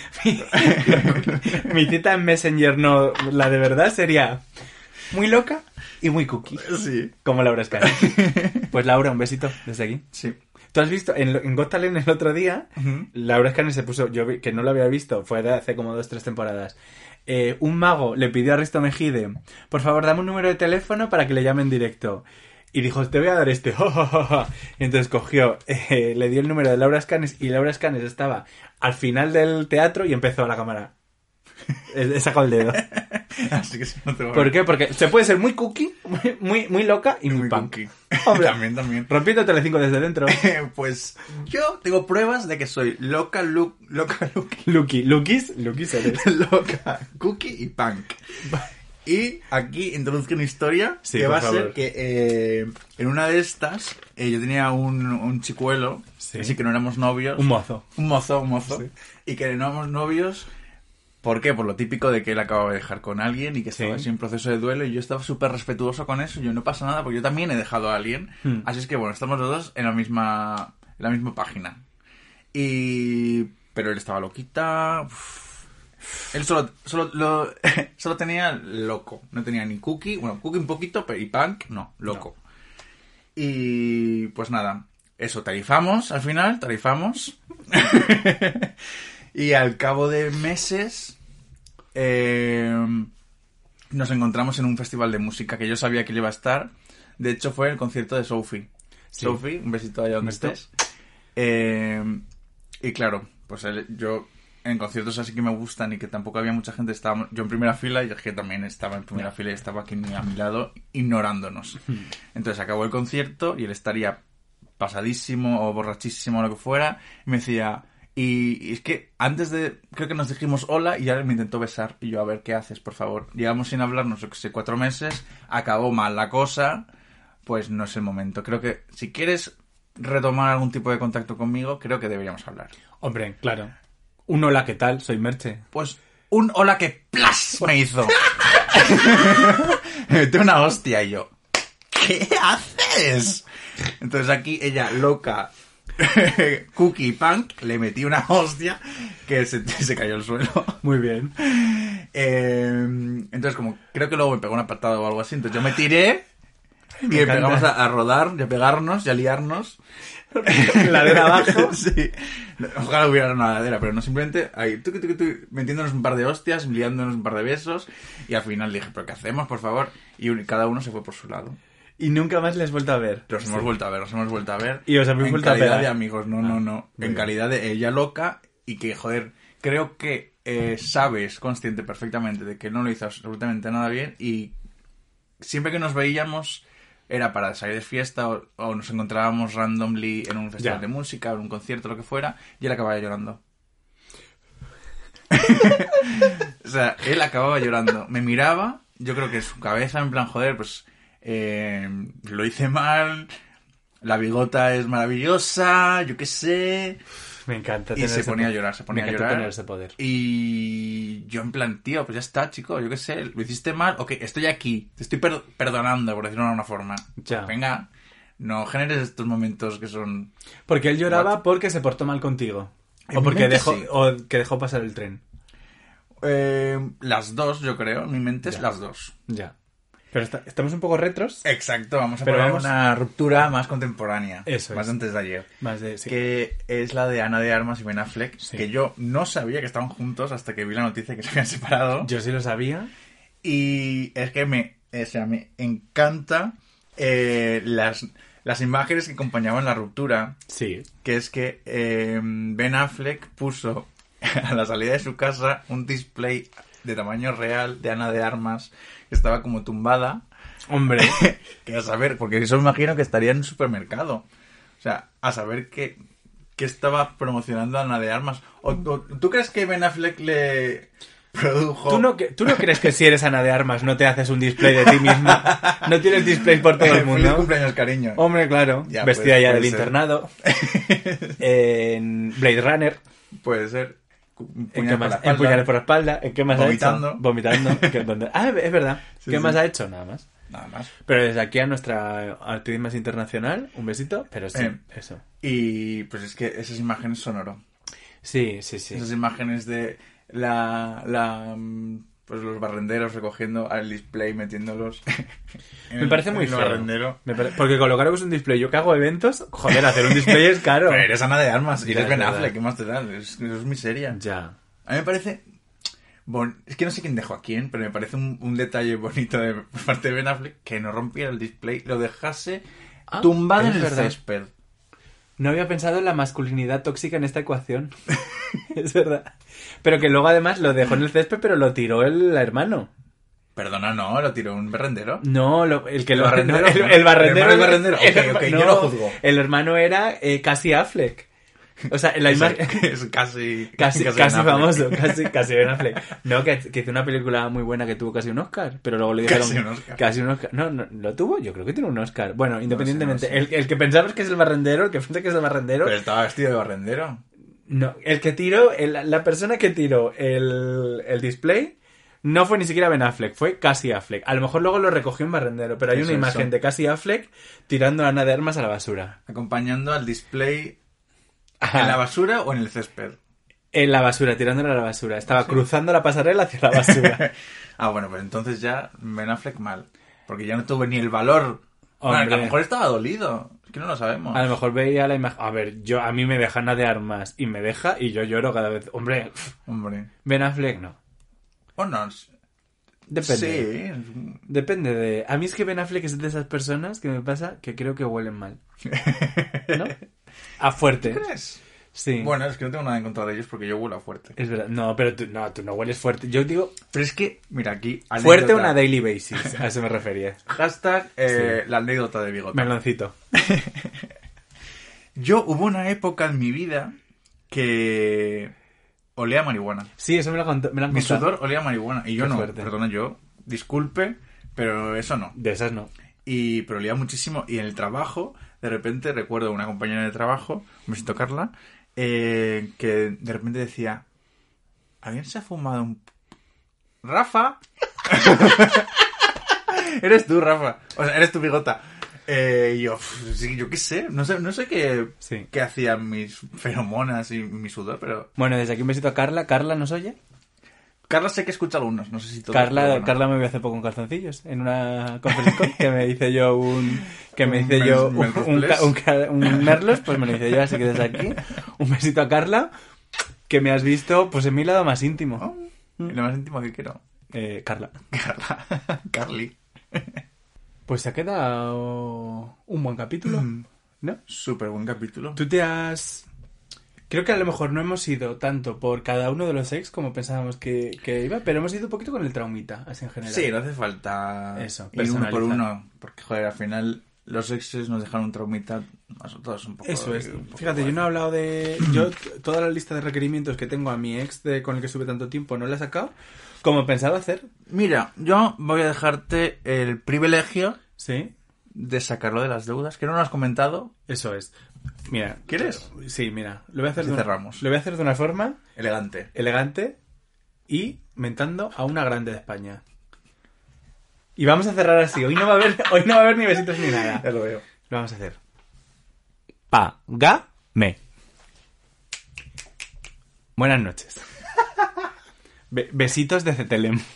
mi cita en Messenger no, la de verdad sería muy loca y muy cookie. Sí. Como Laura Escala. Pues Laura, un besito desde aquí. Sí. ¿Tú has visto en, en Got Talent el otro día? Ujú. Laura Escanes se puso, yo vi- que no lo había visto, fue de hace como dos, tres temporadas. Eh, un mago le pidió a Risto Mejide, por favor, dame un número de teléfono para que le llame en directo. Y dijo, te voy a dar este. Y entonces cogió, eh, le dio el número de Laura Escanes y Laura Escanes estaba al final del teatro y empezó a la cámara. He sacado el dedo. Así que no te voy a- ¿Por qué? Porque se puede ser muy cookie, muy, muy, muy loca y muy, Muy punk. cookie. Hombre. también, también. Rompiendo Telecinco desde dentro. pues yo tengo pruebas de que soy loca, look, loca, look, Lucky, Lukis, Lukis eres. loca, cookie y punk. Y aquí introduzco una historia Sí, que va a favor. ser que eh, en una de estas eh, yo tenía un, un chicuelo, Sí. así que no éramos novios. Un mozo. Un mozo, un mozo. Sí. Y que no éramos novios. ¿Por qué? Por lo típico de que él acababa de dejar con alguien y que estaba Sí. así en proceso de duelo y yo estaba súper respetuoso con eso. Yo no pasa nada porque yo también he dejado a alguien. Hmm. Así es que bueno, estamos los dos en la misma, en la misma página. Y... Pero él estaba loquita. uf. Él solo, solo, lo- solo tenía loco. No tenía ni cookie. Bueno, cookie un poquito, pero y punk, no, loco. Y pues nada, eso, tarifamos al final, tarifamos. y al cabo de meses eh, nos encontramos en un festival de música que yo sabía que iba a estar. De hecho, fue el concierto de Sophie. Sí. Sophie, un besito allá donde estés. Eh, y claro, pues él- yo en conciertos así que me gustan y que tampoco había mucha gente, estaba yo en primera fila y es que también estaba en primera fila y estaba aquí a mi lado ignorándonos. Entonces acabó el concierto y él estaría pasadísimo o borrachísimo o lo que fuera y me decía... Y, es que antes de... Creo que nos dijimos hola y ya me intentó besar. Y yo, a ver, ¿qué haces, por favor? Llevamos sin hablarnos, yo que sé, cuatro meses. Acabó mal la cosa. Pues no es el momento. Creo que si quieres retomar algún tipo de contacto conmigo, creo que deberíamos hablar. Hombre, claro. Un hola, ¿qué tal? Soy Merche. Pues un hola que plas me hizo. me metió una hostia y yo. ¿Qué haces? Entonces aquí ella loca. Cookie Punk le metí una hostia que se, se cayó al suelo. Muy bien. Eh, entonces, como creo que luego me pegó una patada o algo así, entonces yo me tiré y empezamos a, a rodar y a pegarnos y a liarnos. Ladera abajo. sí. Ojalá hubiera una ladera, pero no simplemente ahí, tuqui, tuqui, tuqui, metiéndonos un par de hostias, liándonos un par de besos. Y al final dije, ¿pero qué hacemos, por favor? Y cada uno se fue por su lado. Y nunca más les he vuelto a ver. Los hemos vuelto a ver, los hemos vuelto a ver. Y os habéis en vuelto a calidad pegar. de amigos, no, no, no. muy En calidad de ella loca y que, joder, creo que eh, sabes, consciente perfectamente de que no lo hizo absolutamente nada bien y siempre que nos veíamos era para salir de fiesta o, o nos encontrábamos randomly en un festival Ya. de música, en un concierto, lo que fuera, y él acababa llorando. o sea, él acababa llorando. Me miraba, yo creo que su cabeza, en plan, joder, pues eh, lo hice mal, la bigota es maravillosa, yo qué sé. Me encanta Y se ponía a llorar, se ponía Me a llorar. tener ese poder. Y yo en plan, tío, pues ya está, chico, yo qué sé, lo hiciste mal, ok, estoy aquí, te estoy per- perdonando, por decirlo de alguna forma. Ya. Venga, no generes estos momentos que son... Porque él lloraba What? porque se portó mal contigo. En O porque dejó, sí. o que dejó pasar el tren. eh, las dos, yo creo, en mi mente es las dos. Ya. Pero está- estamos un poco retros. Exacto, vamos a Pero poner vamos- una ruptura más contemporánea. Eso Más es. antes de ayer. Más de. sí. Que es la de Ana de Armas y Ben Affleck, Sí. que yo no sabía que estaban juntos hasta que vi la noticia que se habían separado. Yo sí lo sabía. Y es que me, o sea, me encanta eh, las, las imágenes que acompañaban la ruptura. Sí. Que es que eh, Ben Affleck puso a la salida de su casa un display de tamaño real de Ana de Armas estaba como tumbada. Hombre. Que a saber, porque eso me imagino que estaría en un supermercado. O sea, a saber que, que estaba promocionando Ana de Armas. O, o- ¿Tú crees que Ben Affleck le produjo... ¿Tú no, ¿Tú no crees que si eres Ana de Armas no te haces un display de ti misma? ¿No tienes display por todo el Feliz mundo? cumpleaños, cariño. Hombre, claro. Ya, Vestida puede- ya del ser. internado. en Blade Runner. Puede ser. Cu- ¿En puñal qué por más? la espalda. puñales por la espalda. ¿En qué más Vomitando. ha hecho? Vomitando. Ah, es verdad. Sí, ¿Qué sí. más ha hecho? Nada más. Nada más. Pero desde aquí a nuestra actriz más internacional, un besito. Pero sí, Eh. eso. Y pues es que esas imágenes son oro. Sí, sí, sí. Esas imágenes de la, la mm, pues los barrenderos recogiendo al display, metiéndolos. Me parece muy feo. barrendero. Me pare- Porque colocaros un display. Yo que hago eventos, joder, hacer un display es caro. Pero eres Ana de Armas y eres es Ben. Affleck, ¿qué más te da? Es, eso es miseria. Ya. A mí me parece... bon- es que no sé quién dejó a quién, pero me parece un, un detalle bonito de parte de Ben Affleck que no rompiera el display, lo dejase Ah, tumbado en el verdad. césped. No había pensado en la masculinidad tóxica en esta ecuación. es verdad. Pero que luego además lo dejó en el césped, pero lo tiró el hermano. Perdona, no, lo tiró un barrendero. No, lo- el que ¿El lo barrendero? no, el, barrendero. ¿El barrendero? el- Ok, ok, no, yo lo juzgo. El hermano era eh, Cassie Affleck. O sea, la Es, imagen. es casi... Casi, casi famoso, casi, casi Ben Affleck. No, que, que hizo una película muy buena que tuvo casi un Oscar, pero luego le dijeron... Casi un Oscar. Casi un Oscar. No, no, ¿lo tuvo? Yo creo que tiene un Oscar. Bueno, independientemente, no sé. El, el que pensamos que es el barrendero, el que piensa que es el barrendero... Pero estaba vestido de barrendero. No, el que tiró, el- la persona que tiró el, el display no fue ni siquiera Ben Affleck, fue Cassie Affleck. A lo mejor luego lo recogió un barrendero, pero hay una imagen eso. de Cassie Affleck tirando a Ana de Armas a la basura. Acompañando al display Ajá. en la basura o en el césped. En la basura, tirándolo a la basura. Estaba cruzando la pasarela hacia la basura. ah, bueno, pues entonces ya Ben Affleck mal. Porque ya no tuvo ni el valor. Bueno, a lo mejor estaba dolido. Es que no lo sabemos. A lo mejor veía la imagen. A ver, yo a mí me deja Ana de Armas y me deja y yo lloro cada vez. Hombre, Hombre. Ben Affleck no. O no. Depende. Sí. Depende de. A mí es que Ben Affleck es de esas personas que me pasa que creo que huelen mal. ¿No? A fuerte. ¿Crees? Sí. Bueno, es que no tengo nada en contra de ellos porque yo huelo a fuerte. Es verdad. No, pero tú no, tú no hueles fuerte. Yo digo Pero es que, mira, aquí. fuerte anécdota. una daily basis. A eso me refería. Hashtag eh, la anécdota de bigote. Meloncito. Yo hubo una época en mi vida que olía a marihuana. Sí, eso me lo, cont- me lo han Mi contado. sudor olía a marihuana. Y yo Qué no. fuerte. Perdona, yo. Disculpe, pero eso no. De esas no. Y, pero olía muchísimo. Y en el trabajo, de repente recuerdo una compañera de trabajo, me siento Carla, eh, que de repente decía: ¿Alguien se ha fumado un. ¡Rafa! eres tú, Rafa. O sea, eres tu bigota. Eh, y yo, "Uf, sí, yo qué sé, no sé, no sé qué, Sí. qué hacían mis feromonas y mi sudor, pero Bueno, desde aquí un besito a Carla. ¿Carla nos oye? Carla sé que escucha algunos, no sé si pero Carla, bueno. Carla me vio hace poco en calzoncillos en una conference call que me hice yo un que me hice yo un, un, merlos pues me lo hice yo así que desde aquí un besito a Carla que me has visto pues en mi lado más íntimo Oh, y lo más íntimo que quiero. Eh, Carla Carla. Carly. pues se ha quedado un buen capítulo Mm. ¿no? Súper buen capítulo. Tú te has... Creo que a lo mejor no hemos ido tanto por cada uno de los ex como pensábamos que, que iba, pero hemos ido un poquito con el traumita, así en general. Sí, no hace falta Eso, ir uno por uno. Porque, joder, al final los exes nos dejaron un traumita nosotros un poco. Eso es. un poco Fíjate, yo no he hablado de... Yo toda la lista de requerimientos que tengo a mi ex de, con el que estuve tanto tiempo no la he sacado como pensaba hacer. Mira, yo voy a dejarte el privilegio Sí, de sacarlo de las deudas, que no lo has comentado. eso es. Mira. ¿Quieres? Sí, mira. Lo voy a hacer, Así de, una- cerramos. lo voy a hacer de una forma Elegante. elegante y mentando a una grande de España. Y vamos a cerrar así. Hoy no va a haber, hoy no va a haber ni besitos ni nada. Ya lo veo. Lo vamos a hacer. Págame. Buenas noches. Be- besitos de Cetelem.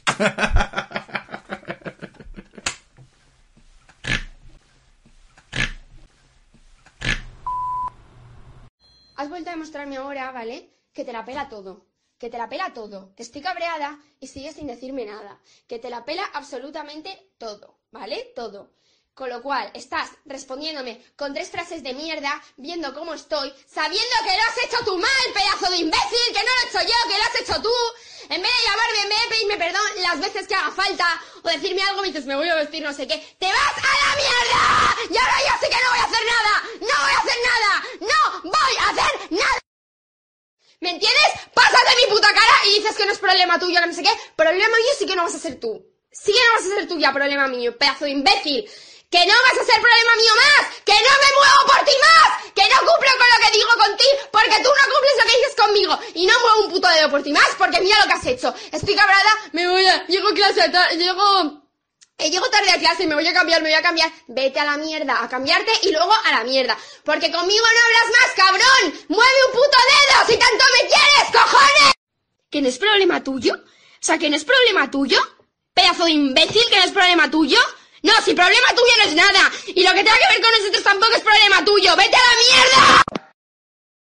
Has vuelto a demostrarme ahora, ¿vale? Que te la pela todo. Que te la pela todo. Que estoy cabreada y sigues sin decirme nada. Que te la pela absolutamente todo, ¿vale? Todo. Con lo cual, estás respondiéndome con tres frases de mierda, viendo cómo estoy, sabiendo que lo has hecho tú mal, pedazo de imbécil, que no lo he hecho yo, que lo has hecho tú. En vez de llamarme, de pedirme perdón las veces que haga falta, o decirme algo, me dices, me voy a vestir, no sé qué. ¡Te vas a la mierda! Y ahora yo sí que no voy a hacer nada. ¡No voy a hacer nada! ¡No voy a hacer nada! ¿Me entiendes? Pasas de mi puta cara y dices que no es problema tuyo, no sé qué. Problema mío sí que no vas a ser tú. Sí que no vas a ser tú ya problema mío, pedazo de imbécil. Que no vas a ser problema mío más. Que no me muevo por ti más. Que no cumplo con lo que digo contigo porque tú no cumples lo que dices conmigo. Y no muevo un puto dedo por ti más porque mira lo que has hecho. Estoy cabrada, me voy a... Llego a clase, llego... Eh, llego tarde a clase, me voy a cambiar, me voy a cambiar. Vete a la mierda, a cambiarte y luego a la mierda. Porque conmigo no hablas más, cabrón. Mueve un puto dedo si tanto me quieres, cojones. ¿Que no es problema tuyo? O sea, que no es problema tuyo. Pedazo de imbécil, que no es problema tuyo. No, si problema tuyo no es nada. Y lo que tenga que ver con nosotros tampoco es problema tuyo. Vete a la mierda.